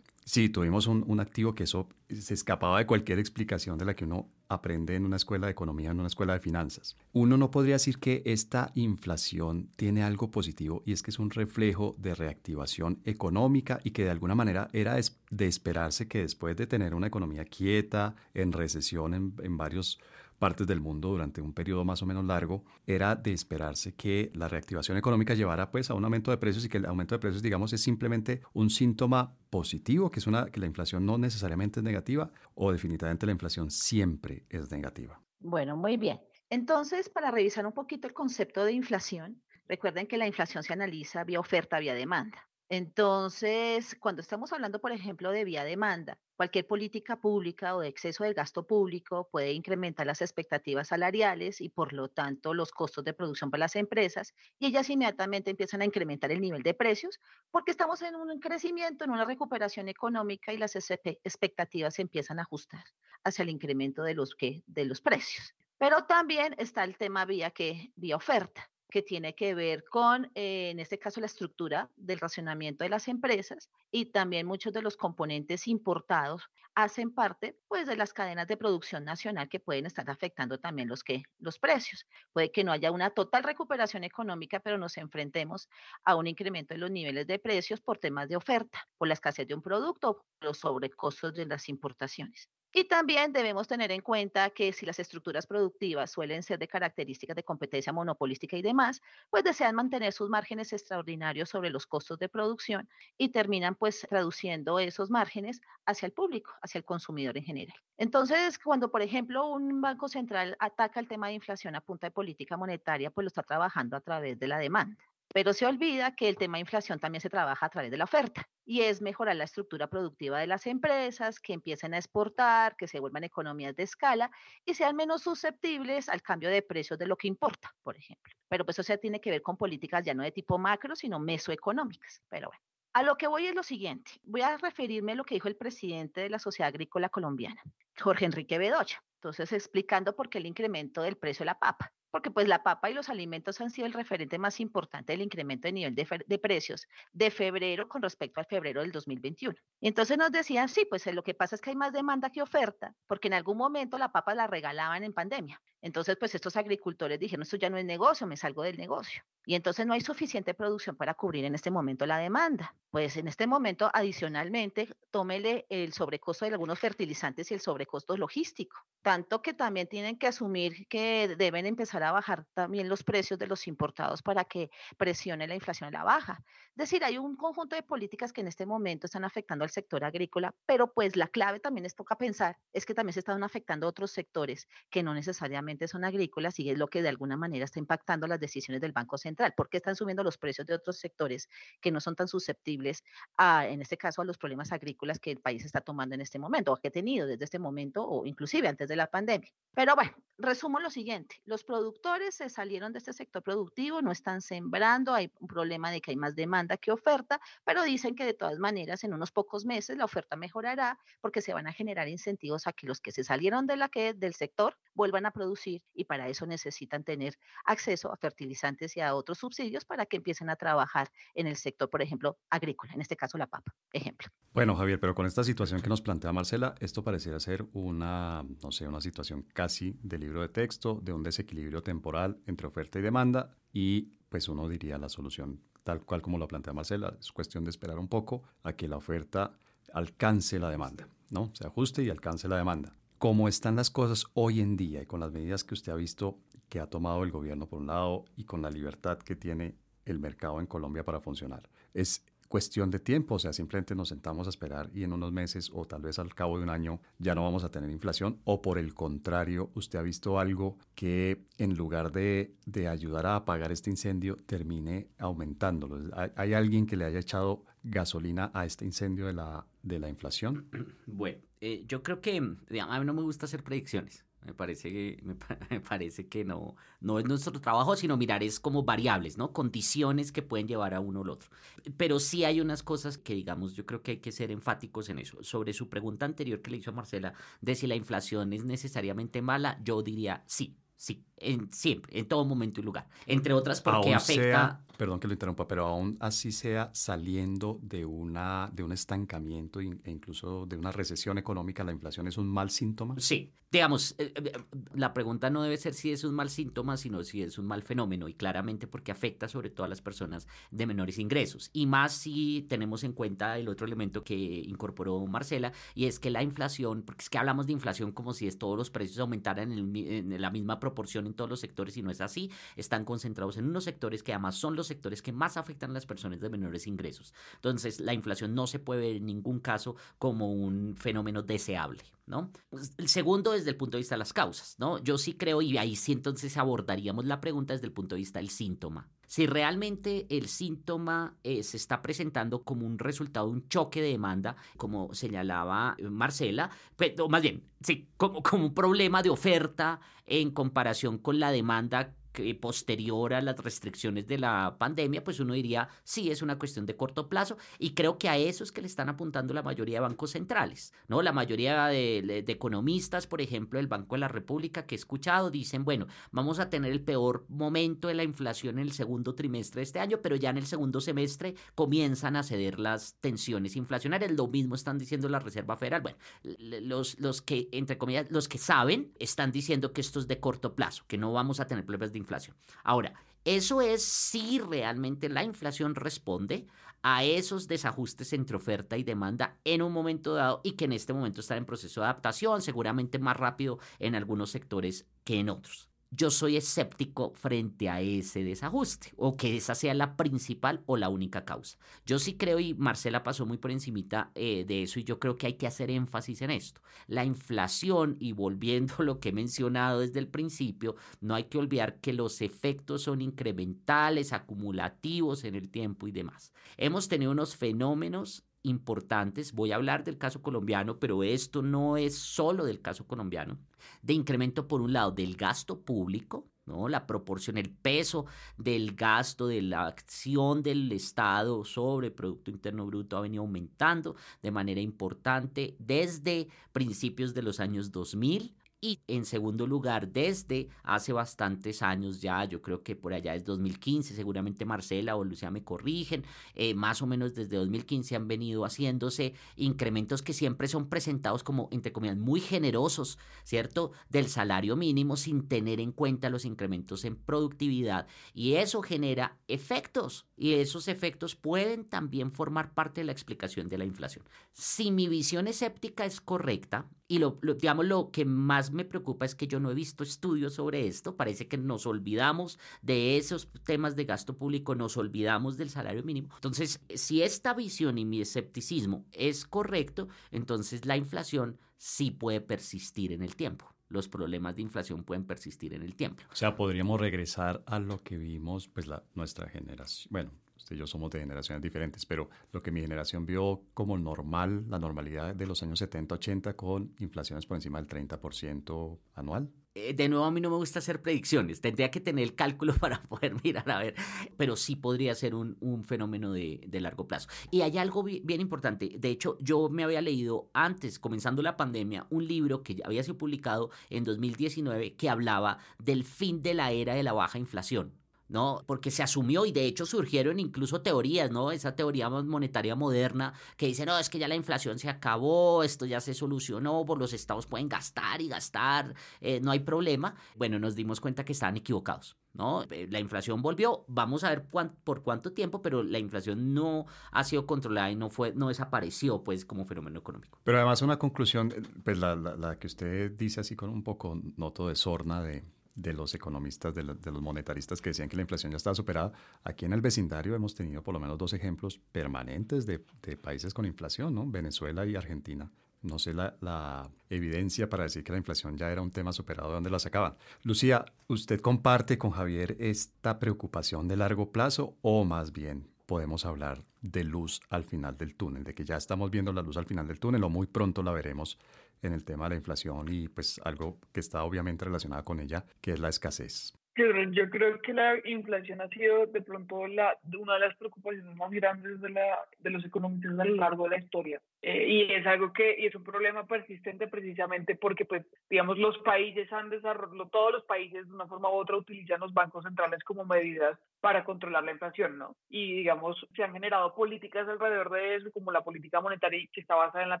sí. tuvimos un, un, activo que eso se escapaba de cualquier explicación de la que uno aprende en una escuela de economía, en una escuela de finanzas. Uno no podría decir que esta inflación tiene algo positivo y es que es un reflejo de reactivación económica y que de alguna manera era de esperarse que después de tener una economía quieta, en recesión en, en varios partes del mundo durante un periodo más o menos largo, era de esperarse que la reactivación económica llevara pues a un aumento de precios y que el aumento de precios, digamos, es simplemente un síntoma positivo, que es una que la inflación no necesariamente es negativa o definitivamente la inflación siempre es negativa. Bueno, muy bien. Entonces, para revisar un poquito el concepto de inflación, recuerden que la inflación se analiza vía oferta, vía demanda. Entonces, cuando estamos hablando, por ejemplo, de vía demanda, cualquier política pública o de exceso del gasto público puede incrementar las expectativas salariales y, por lo tanto, los costos de producción para las empresas y ellas inmediatamente empiezan a incrementar el nivel de precios porque estamos en un crecimiento, en una recuperación económica y las expectativas se empiezan a ajustar hacia el incremento de los, de los precios. Pero también está el tema vía, que, vía oferta que tiene que ver con, eh, en este caso, la estructura del racionamiento de las empresas y también muchos de los componentes importados hacen parte pues de las cadenas de producción nacional que pueden estar afectando también los que los precios. Puede que no haya una total recuperación económica, pero nos enfrentemos a un incremento de los niveles de precios por temas de oferta, por la escasez de un producto, los sobrecostos de las importaciones. Y también debemos tener en cuenta que si las estructuras productivas suelen ser de características de competencia monopolística y demás, pues desean mantener sus márgenes extraordinarios sobre los costos de producción y terminan pues traduciendo esos márgenes hacia el público, hacia el consumidor en general. Entonces, cuando por ejemplo un banco central ataca el tema de inflación a punta de política monetaria, pues lo está trabajando a través de la demanda pero se olvida que el tema de inflación también se trabaja a través de la oferta y es mejorar la estructura productiva de las empresas, que empiecen a exportar, que se vuelvan economías de escala y sean menos susceptibles al cambio de precios de lo que importa, por ejemplo. Pero pues eso tiene que ver con políticas ya no de tipo macro, sino mesoeconómicas. Pero bueno, a lo que voy es lo siguiente. Voy a referirme a lo que dijo el presidente de la Sociedad Agrícola Colombiana, Jorge Enrique Bedoya. Entonces, explicando por qué el incremento del precio de la papa porque pues la papa y los alimentos han sido el referente más importante del incremento de nivel de, precios de febrero con respecto al febrero del 2021. Y entonces nos decían, sí, pues lo que pasa es que hay más demanda que oferta, porque en algún momento la papa la regalaban en pandemia. Entonces, pues estos agricultores dijeron, esto ya no es negocio, me salgo del negocio. Y entonces no hay suficiente producción para cubrir en este momento la demanda. Pues en este momento, adicionalmente, tómele el sobrecosto de algunos fertilizantes y el sobrecosto logístico. Tanto que también tienen que asumir que deben empezar a bajar también los precios de los importados para que presione la inflación a la baja. Es decir, hay un conjunto de políticas que en este momento están afectando al sector agrícola, pero pues la clave también es toca pensar, es que también se están afectando otros sectores que no necesariamente son agrícolas y es lo que de alguna manera está impactando las decisiones del Banco Central. ¿Por qué están subiendo los precios de otros sectores que no son tan susceptibles a, en este caso, a los problemas agrícolas que el país está tomando en este momento o que ha tenido desde este momento o inclusive antes de la pandemia? Pero bueno, resumo lo siguiente. Los productores se salieron de este sector productivo, no están sembrando, hay un problema de que hay más demanda que oferta, pero dicen que de todas maneras en unos pocos meses la oferta mejorará porque se van a generar incentivos a que los que se salieron de la que, del sector vuelvan a producir y para eso necesitan tener acceso a fertilizantes y a otros subsidios para que empiecen a trabajar en el sector, por ejemplo, agrícola, en este caso la papa, ejemplo. Bueno, Javier, pero con esta situación que nos plantea Marcela, esto pareciera ser una, no sé, una situación casi de libro de texto, de un desequilibrio temporal entre oferta y demanda y pues uno diría la solución tal cual como lo plantea Marcela, es cuestión de esperar un poco a que la oferta alcance la demanda, ¿no? Se ajuste y alcance la demanda cómo están las cosas hoy en día y con las medidas que usted ha visto que ha tomado el gobierno por un lado y con la libertad que tiene el mercado en Colombia para funcionar. Es cuestión de tiempo, o sea, simplemente nos sentamos a esperar y en unos meses o tal vez al cabo de un año ya no vamos a tener inflación o por el contrario, usted ha visto algo que en lugar de, de ayudar a apagar este incendio termine aumentándolo. ¿Hay, ¿Hay, alguien que le haya echado gasolina a este incendio de la, de la inflación? Bueno, eh, yo creo que a mí no me gusta hacer predicciones. Me parece que, me, parece que no, no es nuestro trabajo, sino mirar es como variables, ¿no? Condiciones que pueden llevar a uno o al otro. Pero sí hay unas cosas que, digamos, yo creo que hay que ser enfáticos en eso. Sobre su pregunta anterior que le hizo a Marcela de si la inflación es necesariamente mala, yo diría sí. Sí, en, siempre, en todo momento y lugar. Entre otras porque afecta... perdón que lo interrumpa, pero aún así sea saliendo de, una, de un estancamiento e incluso de una recesión económica, ¿la inflación es un mal síntoma? Sí, digamos, eh, eh, la pregunta no debe ser si es un mal síntoma, sino si es un mal fenómeno y claramente porque afecta sobre todo a las personas de menores ingresos. Y más si tenemos en cuenta el otro elemento que incorporó Marcela y es que la inflación, porque es que hablamos de inflación como si es todos los precios aumentaran en, en la misma proporción en todos los sectores y no es así. Están concentrados en unos sectores que además son los sectores que más afectan a las personas de menores ingresos. Entonces, la inflación no se puede ver en ningún caso como un fenómeno deseable. ¿No? El segundo, desde el punto de vista de las causas, ¿no? Yo sí creo, y ahí sí entonces abordaríamos la pregunta desde el punto de vista del síntoma. Si realmente el síntoma eh, se está presentando como un resultado de un choque de demanda, como señalaba Marcela, pues, más bien, sí, como, como un problema de oferta en comparación con la demanda posterior a las restricciones de la pandemia, pues uno diría, sí, es una cuestión de corto plazo y creo que a eso es que le están apuntando la mayoría de bancos centrales, ¿no? La mayoría de, de, economistas, por ejemplo, del Banco de la República que he escuchado, dicen, bueno, vamos a tener el peor momento de la inflación en el segundo trimestre de este año, pero ya en el segundo semestre comienzan a ceder las tensiones inflacionarias. Lo mismo están diciendo la Reserva Federal. Bueno, los, los que, entre comillas, los que saben, están diciendo que esto es de corto plazo, que no vamos a tener problemas de inflación. Ahora, eso es si realmente la inflación responde a esos desajustes entre oferta y demanda en un momento dado y que en este momento están en proceso de adaptación, seguramente más rápido en algunos sectores que en otros yo soy escéptico frente a ese desajuste o que esa sea la principal o la única causa. Yo sí creo, y Marcela pasó muy por encimita eh, de eso, y yo creo que hay que hacer énfasis en esto. La inflación, y volviendo a lo que he mencionado desde el principio, no hay que olvidar que los efectos son incrementales, acumulativos en el tiempo y demás. Hemos tenido unos fenómenos importantes. Voy a hablar del caso colombiano, pero esto no es solo del caso colombiano. De incremento, por un lado, del gasto público, ¿no? La proporción, el peso del gasto, de la acción del Estado sobre Producto Interno Bruto ha venido aumentando de manera importante desde principios de los años 2000 Y en segundo lugar, desde hace bastantes años ya, yo creo que por allá es 2015, seguramente Marcela o Lucía me corrigen, eh, más o menos desde 2015 han venido haciéndose incrementos que siempre son presentados como, entre comillas, muy generosos, ¿cierto? Del salario mínimo sin tener en cuenta los incrementos en productividad. Y eso genera efectos y esos efectos pueden también formar parte de la explicación de la inflación. Si mi visión escéptica es correcta, y lo, digamos lo que más me preocupa es que yo no he visto estudios sobre esto, parece que nos olvidamos de esos temas de gasto público, nos olvidamos del salario mínimo. Entonces, si esta visión y mi escepticismo es correcto, entonces la inflación sí puede persistir en el tiempo los problemas de inflación pueden persistir en el tiempo. O sea, podríamos regresar a lo que vimos, pues la, nuestra generación, bueno, usted yo somos de generaciones diferentes, pero lo que mi generación vio como normal, la normalidad de los años 70, 80 con inflaciones por encima del 30% anual. Eh, de nuevo, a mí no me gusta hacer predicciones. Tendría que tener el cálculo para poder mirar a ver. Pero sí podría ser un, fenómeno de, de, largo plazo. Y hay algo bien importante. De hecho, yo me había leído antes, comenzando la pandemia, un libro que había sido publicado en 2019 que hablaba del fin de la era de la baja inflación. ¿No? Porque se asumió y de hecho surgieron incluso teorías, ¿no? Esa teoría monetaria moderna que dice, no, es que ya la inflación se acabó, esto ya se solucionó, por los estados pueden gastar y gastar, eh, no hay problema. Bueno, nos dimos cuenta que estaban equivocados. ¿no? Eh, la inflación volvió, vamos a ver por cuánto tiempo, pero la inflación no ha sido controlada y no fue, no desapareció pues como fenómeno económico. Pero además una conclusión, eh, pues la, la, la que usted dice así con un poco noto de sorna de, de los economistas, de, los monetaristas que decían que la inflación ya estaba superada. Aquí en el vecindario hemos tenido por lo menos dos ejemplos permanentes de, países con inflación, ¿no? Venezuela y Argentina. No sé la, evidencia para decir que la inflación ya era un tema superado de dónde la sacaban. Lucía, ¿usted comparte con Javier esta preocupación de largo plazo o más bien podemos hablar de luz al final del túnel, de que ya estamos viendo la luz al final del túnel o muy pronto la veremos en el tema de la inflación y pues algo que está obviamente relacionado con ella, que es la escasez. Yo, creo que la inflación ha sido de pronto la, una de las preocupaciones más grandes de, la, de los economistas a lo largo de la historia. Eh, y es algo que y es un problema persistente precisamente porque, pues, digamos, los países han desarrollado, todos los países de una forma u otra utilizan los bancos centrales como medidas para controlar la inflación, ¿no? Y, digamos, se han generado políticas alrededor de eso, como la política monetaria que está basada en la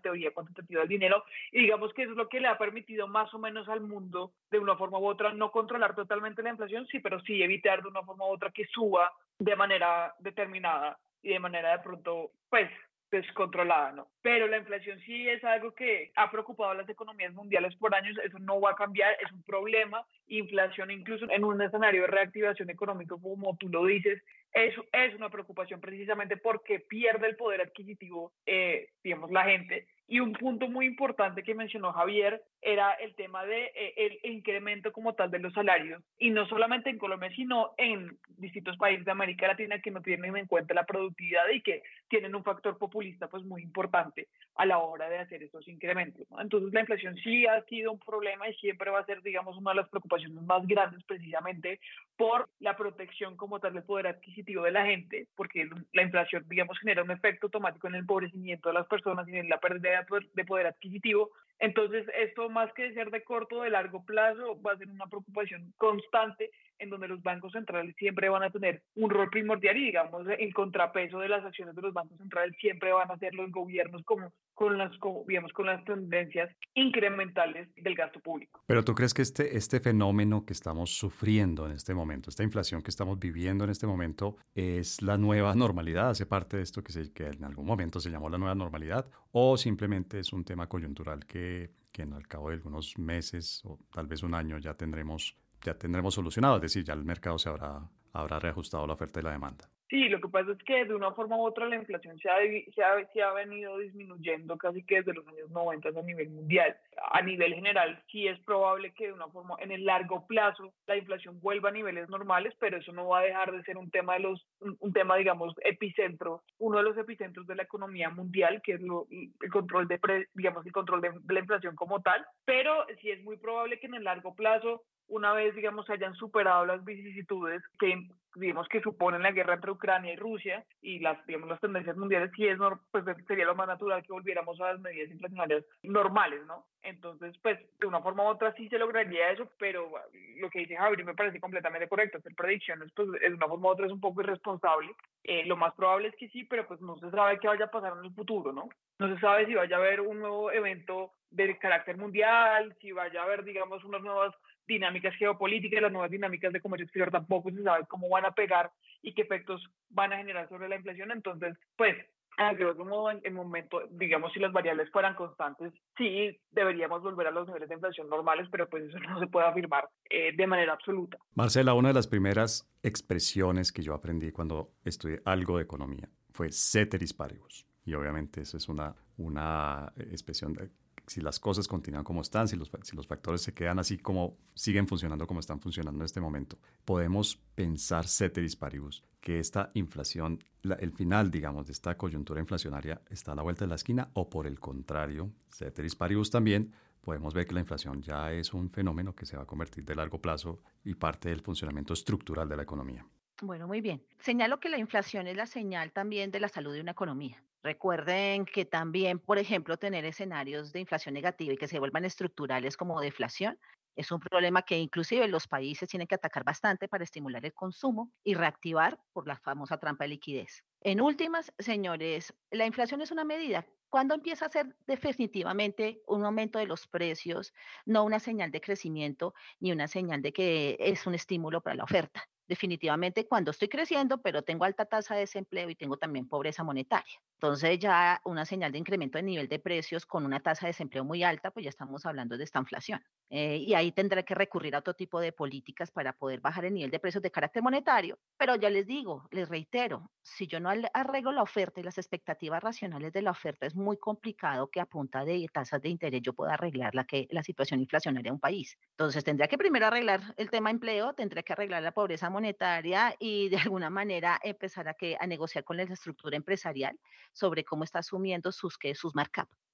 teoría cuantitativa del dinero, y digamos que es lo que le ha permitido más o menos al mundo, de una forma u otra, no controlar totalmente la inflación, sí, pero sí evitar de una forma u otra que suba de manera determinada y de manera de pronto, pues, descontrolada, ¿no? Pero la inflación sí es algo que ha preocupado a las economías mundiales por años, eso no va a cambiar, es un problema, inflación incluso en un escenario de reactivación económica, como tú lo dices, eso es una preocupación precisamente porque pierde el poder adquisitivo, eh, digamos, la gente. Y un punto muy importante que mencionó Javier era el tema de eh, el incremento como tal de los salarios y no solamente en Colombia sino en distintos países de América Latina que no tienen en cuenta la productividad y que tienen un factor populista pues muy importante a la hora de hacer esos incrementos. Entonces la inflación sí ha sido un problema y siempre va a ser digamos una de las preocupaciones más grandes precisamente por la protección como tal del poder adquisitivo de la gente porque la inflación digamos genera un efecto automático en el empobrecimiento de las personas y en la pérdida de poder adquisitivo entonces, esto más que ser de corto o de largo plazo, va a ser una preocupación constante en donde los bancos centrales siempre van a tener un rol primordial y, digamos, el contrapeso de las acciones de los bancos centrales siempre van a ser los gobiernos como con las, digamos, con las tendencias incrementales del gasto público. Pero tú crees que este, este fenómeno que estamos sufriendo en este momento, esta inflación que estamos viviendo en este momento, es la nueva normalidad, hace parte de esto que, se, que en algún momento se llamó la nueva normalidad, o simplemente es un tema coyuntural que, que en al cabo de algunos meses o tal vez un año ya tendremos, ya tendremos solucionado, es decir, ya el mercado se habrá, habrá reajustado la oferta y la demanda. Sí, lo que pasa es que de una forma u otra la inflación se ha, se ha, se ha venido disminuyendo casi que desde los años 90 a nivel mundial. A nivel general, sí es probable que de una forma, en el largo plazo, la inflación vuelva a niveles normales, pero eso no va a dejar de ser un tema de los, un, tema, digamos, epicentro, uno de los epicentros de la economía mundial, que es lo, el control de, digamos, el control de la inflación como tal. Pero sí es muy probable que en el largo plazo una vez, digamos, hayan superado las vicisitudes que digamos que suponen la guerra entre Ucrania y Rusia y las digamos las tendencias mundiales y es pues sería lo más natural que volviéramos a las medidas inflacionarias normales no entonces pues de una forma u otra sí se lograría eso pero lo que dice Javier me parece completamente correcto hacer predicciones pues de una forma u otra es un poco irresponsable. Eh, lo más probable es que sí pero pues no se sabe qué vaya a pasar en el futuro no no se sabe si vaya a haber un nuevo evento de carácter mundial si vaya a haber digamos unas nuevas dinámicas geopolíticas, las nuevas dinámicas de comercio exterior tampoco se sabe cómo van a pegar y qué efectos van a generar sobre la inflación. Entonces, pues, a grosso modo, en el momento, digamos, si las variables fueran constantes, sí deberíamos volver a los niveles de inflación normales, pero pues eso no se puede afirmar eh, de manera absoluta. Marcela, una de las primeras expresiones que yo aprendí cuando estudié algo de economía fue ceteris paribus. Y obviamente esa es una, una expresión de, si las cosas continúan como están, si los, si los factores se quedan así como siguen funcionando como están funcionando en este momento, podemos pensar ceteris paribus, que esta inflación, el final, digamos, de esta coyuntura inflacionaria está a la vuelta de la esquina o por el contrario, ceteris paribus también, podemos ver que la inflación ya es un fenómeno que se va a convertir de largo plazo y parte del funcionamiento estructural de la economía. Bueno, muy bien. Señalo que la inflación es la señal también de la salud de una economía. Recuerden que también, por ejemplo, tener escenarios de inflación negativa y que se vuelvan estructurales como deflación es un problema que inclusive los países tienen que atacar bastante para estimular el consumo y reactivar por la famosa trampa de liquidez. En últimas, señores, la inflación es una medida. ¿Cuándo empieza a ser definitivamente un aumento de los precios, no una señal de crecimiento ni una señal de que es un estímulo para la oferta? Definitivamente cuando estoy creciendo, pero tengo alta tasa de desempleo y tengo también pobreza monetaria. Entonces ya una señal de incremento de nivel de precios con una tasa de desempleo muy alta, pues ya estamos hablando de esta inflación. Eh, y ahí tendré que recurrir a otro tipo de políticas para poder bajar el nivel de precios de carácter monetario. Pero ya les digo, les reitero, si yo no arreglo la oferta y las expectativas racionales de la oferta, es muy complicado que a punta de tasas de interés yo pueda arreglar la, que, la situación inflacionaria de un país. Entonces tendría que primero arreglar el tema empleo, tendría que arreglar la pobreza monetaria y de alguna manera empezar a, que, a negociar con la estructura empresarial sobre cómo está asumiendo sus, que, sus.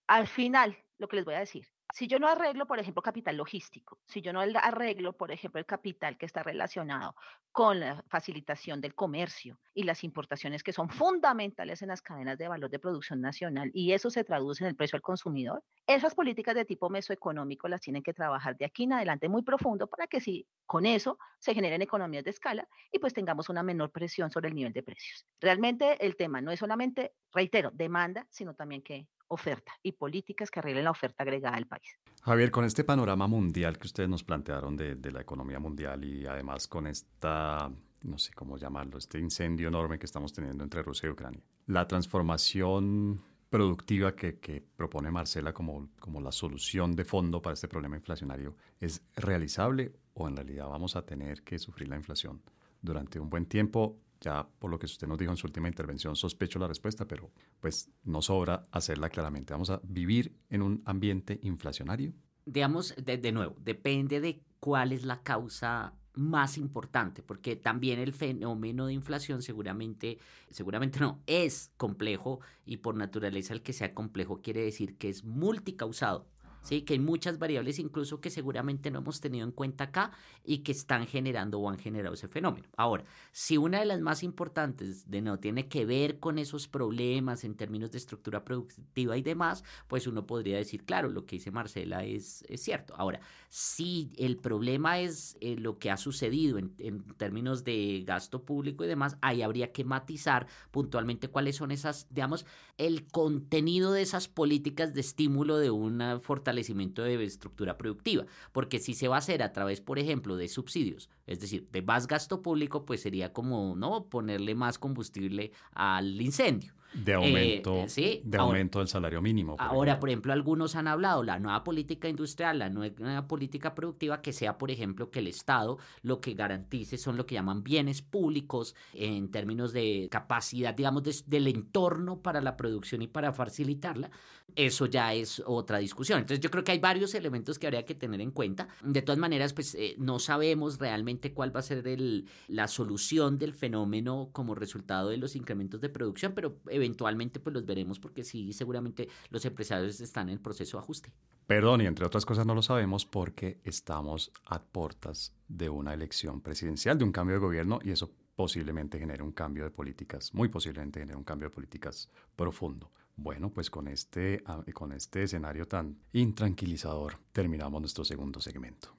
Al final, lo que les voy a decir, si yo no arreglo, por ejemplo, capital logístico, si yo no arreglo, por ejemplo, el capital que está relacionado con la facilitación del comercio y las importaciones que son fundamentales en las cadenas de valor de producción nacional y eso se traduce en el precio al consumidor, esas políticas de tipo mesoeconómico las tienen que trabajar de aquí en adelante muy profundo para que si con eso se generen economías de escala y pues tengamos una menor presión sobre el nivel de precios. Realmente el tema no es solamente, reitero, demanda, sino también que oferta y políticas que arreglen la oferta agregada al país. Javier, con este panorama mundial que ustedes nos plantearon de, la economía mundial y además con esta, no sé cómo llamarlo, este incendio enorme que estamos teniendo entre Rusia y Ucrania, la transformación productiva que, que, propone Marcela como, como la solución de fondo para este problema inflacionario es realizable o en realidad vamos a tener que sufrir la inflación durante un buen tiempo ya por lo que usted nos dijo en su última intervención, sospecho la respuesta, pero pues no sobra hacerla claramente. ¿Vamos a vivir en un ambiente inflacionario? Digamos, de, nuevo, depende de cuál es la causa más importante, porque también el fenómeno de inflación seguramente, seguramente no, es complejo y por naturaleza el que sea complejo quiere decir que es multicausado. ¿Sí? que hay muchas variables incluso que seguramente no hemos tenido en cuenta acá y que están generando o han generado ese fenómeno. Ahora, si una de las más importantes no tiene que ver con esos problemas en términos de estructura productiva y demás, pues uno podría decir, claro, lo que dice Marcela es, es cierto. Ahora, si el problema es eh, lo que ha sucedido en, en términos de gasto público y demás, ahí habría que matizar puntualmente cuáles son esas, digamos, el contenido de esas políticas de estímulo de una fortaleza fortalecimiento de estructura productiva, porque si se va a hacer a través, por ejemplo, de subsidios, es decir, de más gasto público, pues sería como no ponerle más combustible al incendio. De aumento, eh, de aumento del salario mínimo. ahora, por ejemplo, algunos han hablado la nueva política industrial, la nueva política productiva, que sea, por ejemplo, que el Estado lo que garantice son lo que llaman bienes públicos en términos de capacidad, digamos, del entorno para la producción y para facilitarla. Eso ya es otra discusión. Entonces, yo creo que hay varios elementos que habría que tener en cuenta. De todas maneras, pues eh, no sabemos realmente cuál va a ser el, la solución del fenómeno como resultado de los incrementos de producción, pero eventualmente pues los veremos porque sí, seguramente los empresarios están en el proceso de ajuste. Perdón, y entre otras cosas no lo sabemos porque estamos a puertas de una elección presidencial, de un cambio de gobierno y eso posiblemente genere un cambio de políticas, muy posiblemente genere un cambio de políticas profundo. Bueno, pues con este, ah, con este escenario tan intranquilizador terminamos nuestro segundo segmento.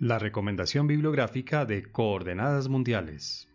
La recomendación bibliográfica de Coordenadas Mundiales.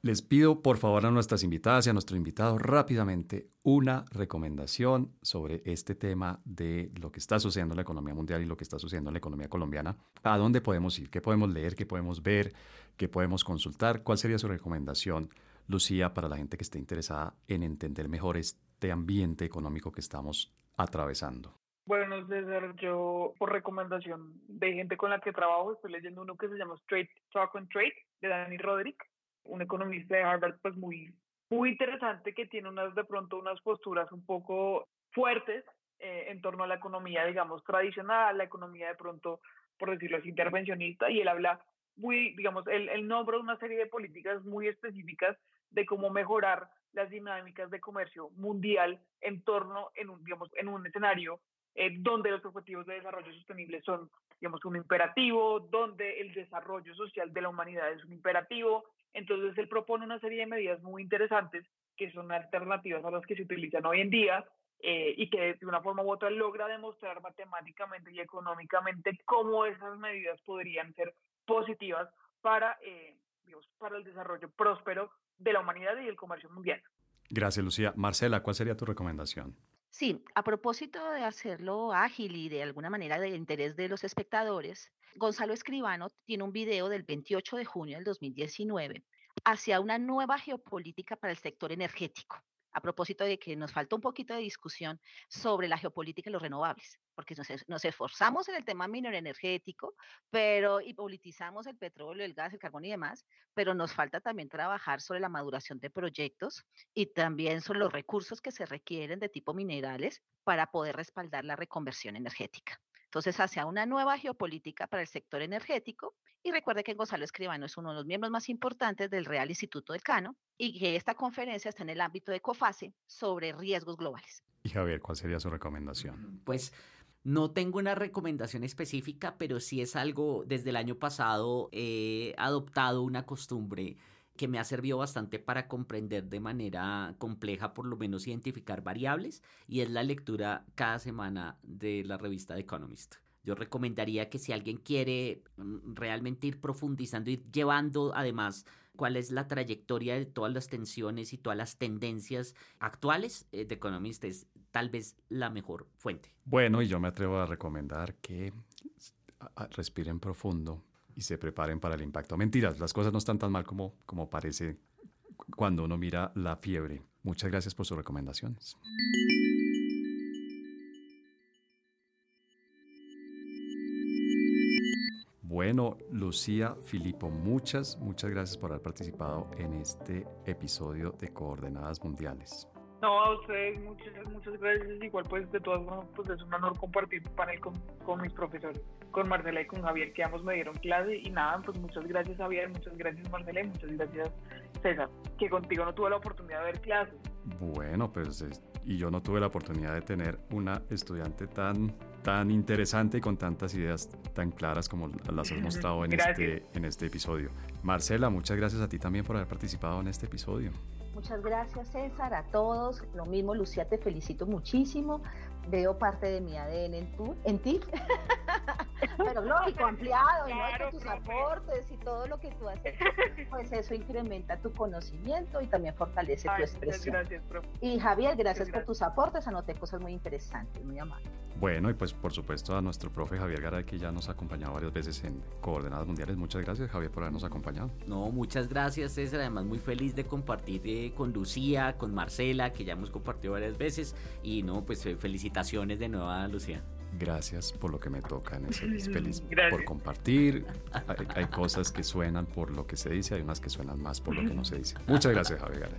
Les pido por favor a nuestras invitadas y a nuestro invitado rápidamente una recomendación sobre este tema de lo que está sucediendo en la economía mundial y lo que está sucediendo en la economía colombiana. ¿A dónde podemos ir? ¿Qué podemos leer? ¿Qué podemos ver? ¿Qué podemos consultar? ¿Cuál sería su recomendación, Lucía, para la gente que esté interesada en entender mejor este ambiente económico que estamos atravesando? Bueno, César, yo por recomendación de gente con la que trabajo estoy leyendo uno que se llama Straight Talk and Trade de Danny Roderick un economista de Harvard pues muy, muy interesante que tiene unas de pronto unas posturas un poco fuertes eh, en torno a la economía, digamos, tradicional, la economía de pronto, por decirlo así, intervencionista, y él habla muy, digamos, él, él nombra una serie de políticas muy específicas de cómo mejorar las dinámicas de comercio mundial en torno, en un, digamos, en un escenario eh, donde los objetivos de desarrollo sostenible son, digamos, un imperativo, donde el desarrollo social de la humanidad es un imperativo, entonces él propone una serie de medidas muy interesantes que son alternativas a las que se utilizan hoy en día eh, y que de una forma u otra logra demostrar matemáticamente y económicamente cómo esas medidas podrían ser positivas para, eh, para el desarrollo próspero de la humanidad y el comercio mundial. Gracias, Lucía. Marcela, ¿cuál sería tu recomendación? Sí, a propósito de hacerlo ágil y de alguna manera de interés de los espectadores, Gonzalo Escribano tiene un video del 28 de junio del 2019 hacia una nueva geopolítica para el sector energético a propósito de que nos falta un poquito de discusión sobre la geopolítica y los renovables, porque nos, esforzamos en el tema minero energético, pero y politizamos el petróleo, el gas, el carbón y demás, pero nos falta también trabajar sobre la maduración de proyectos y también sobre los recursos que se requieren de tipo minerales para poder respaldar la reconversión energética. Entonces, hacia una nueva geopolítica para el sector energético. Y recuerde que Gonzalo Escribano es uno de los miembros más importantes del Real Instituto del Cano y que esta conferencia está en el ámbito de COFASE sobre riesgos globales. Y Javier, ¿cuál sería su recomendación? Pues no tengo una recomendación específica, pero sí es algo, desde el año pasado he adoptado una costumbre que me ha servido bastante para comprender de manera compleja, por lo menos identificar variables, y es la lectura cada semana de la revista The Economist. Yo recomendaría que si alguien quiere mm, realmente ir profundizando, ir llevando además cuál es la trayectoria de todas las tensiones y todas las tendencias actuales, eh, The Economist es tal vez la mejor fuente. Bueno, y yo me atrevo a recomendar que respiren profundo, y se preparen para el impacto. Mentiras, las cosas no están tan mal como, como parece cuando uno mira la fiebre. Muchas gracias por sus recomendaciones. Bueno, Lucía, Filipo, muchas, muchas gracias por haber participado en este episodio de Coordenadas Mundiales. No, a ustedes muchas, muchas gracias. Igual pues de todas formas pues es un honor compartir panel con, con mis profesores, con Marcela y con Javier, que ambos me dieron clase. Y nada, pues muchas gracias Javier, muchas gracias Marcela y muchas gracias César, que contigo no tuve la oportunidad de ver clases. Bueno, pues y yo no tuve la oportunidad de tener una estudiante tan, tan interesante y con tantas ideas tan claras como las has mostrado en, este, en este episodio. Marcela, muchas gracias a ti también por haber participado en este episodio. Muchas gracias César, a todos. Lo mismo Lucía, te felicito muchísimo. Veo parte de mi ADN en, tu, en ti. Pero lógico, ampliado, y tus aportes y todo lo que tú haces, pues eso incrementa tu conocimiento y también fortalece tu expresión. Gracias, profe. Y Javier, gracias, por tus aportes, anoté cosas muy interesantes, muy amables. Bueno, y pues por supuesto a nuestro profe Javier Garay, que ya nos ha acompañado varias veces en Coordenadas Mundiales. Muchas gracias, Javier, por habernos acompañado. No, muchas gracias, César. Además, muy feliz de compartir eh, con Lucía, con Marcela, que ya hemos compartido varias veces. Y no, pues eh, felicitaciones de nuevo a Lucía. Gracias por lo que me toca, en ese feliz por compartir. Hay, hay, cosas que suenan por lo que se dice, hay unas que suenan más por lo que no se dice. Muchas gracias, Javier.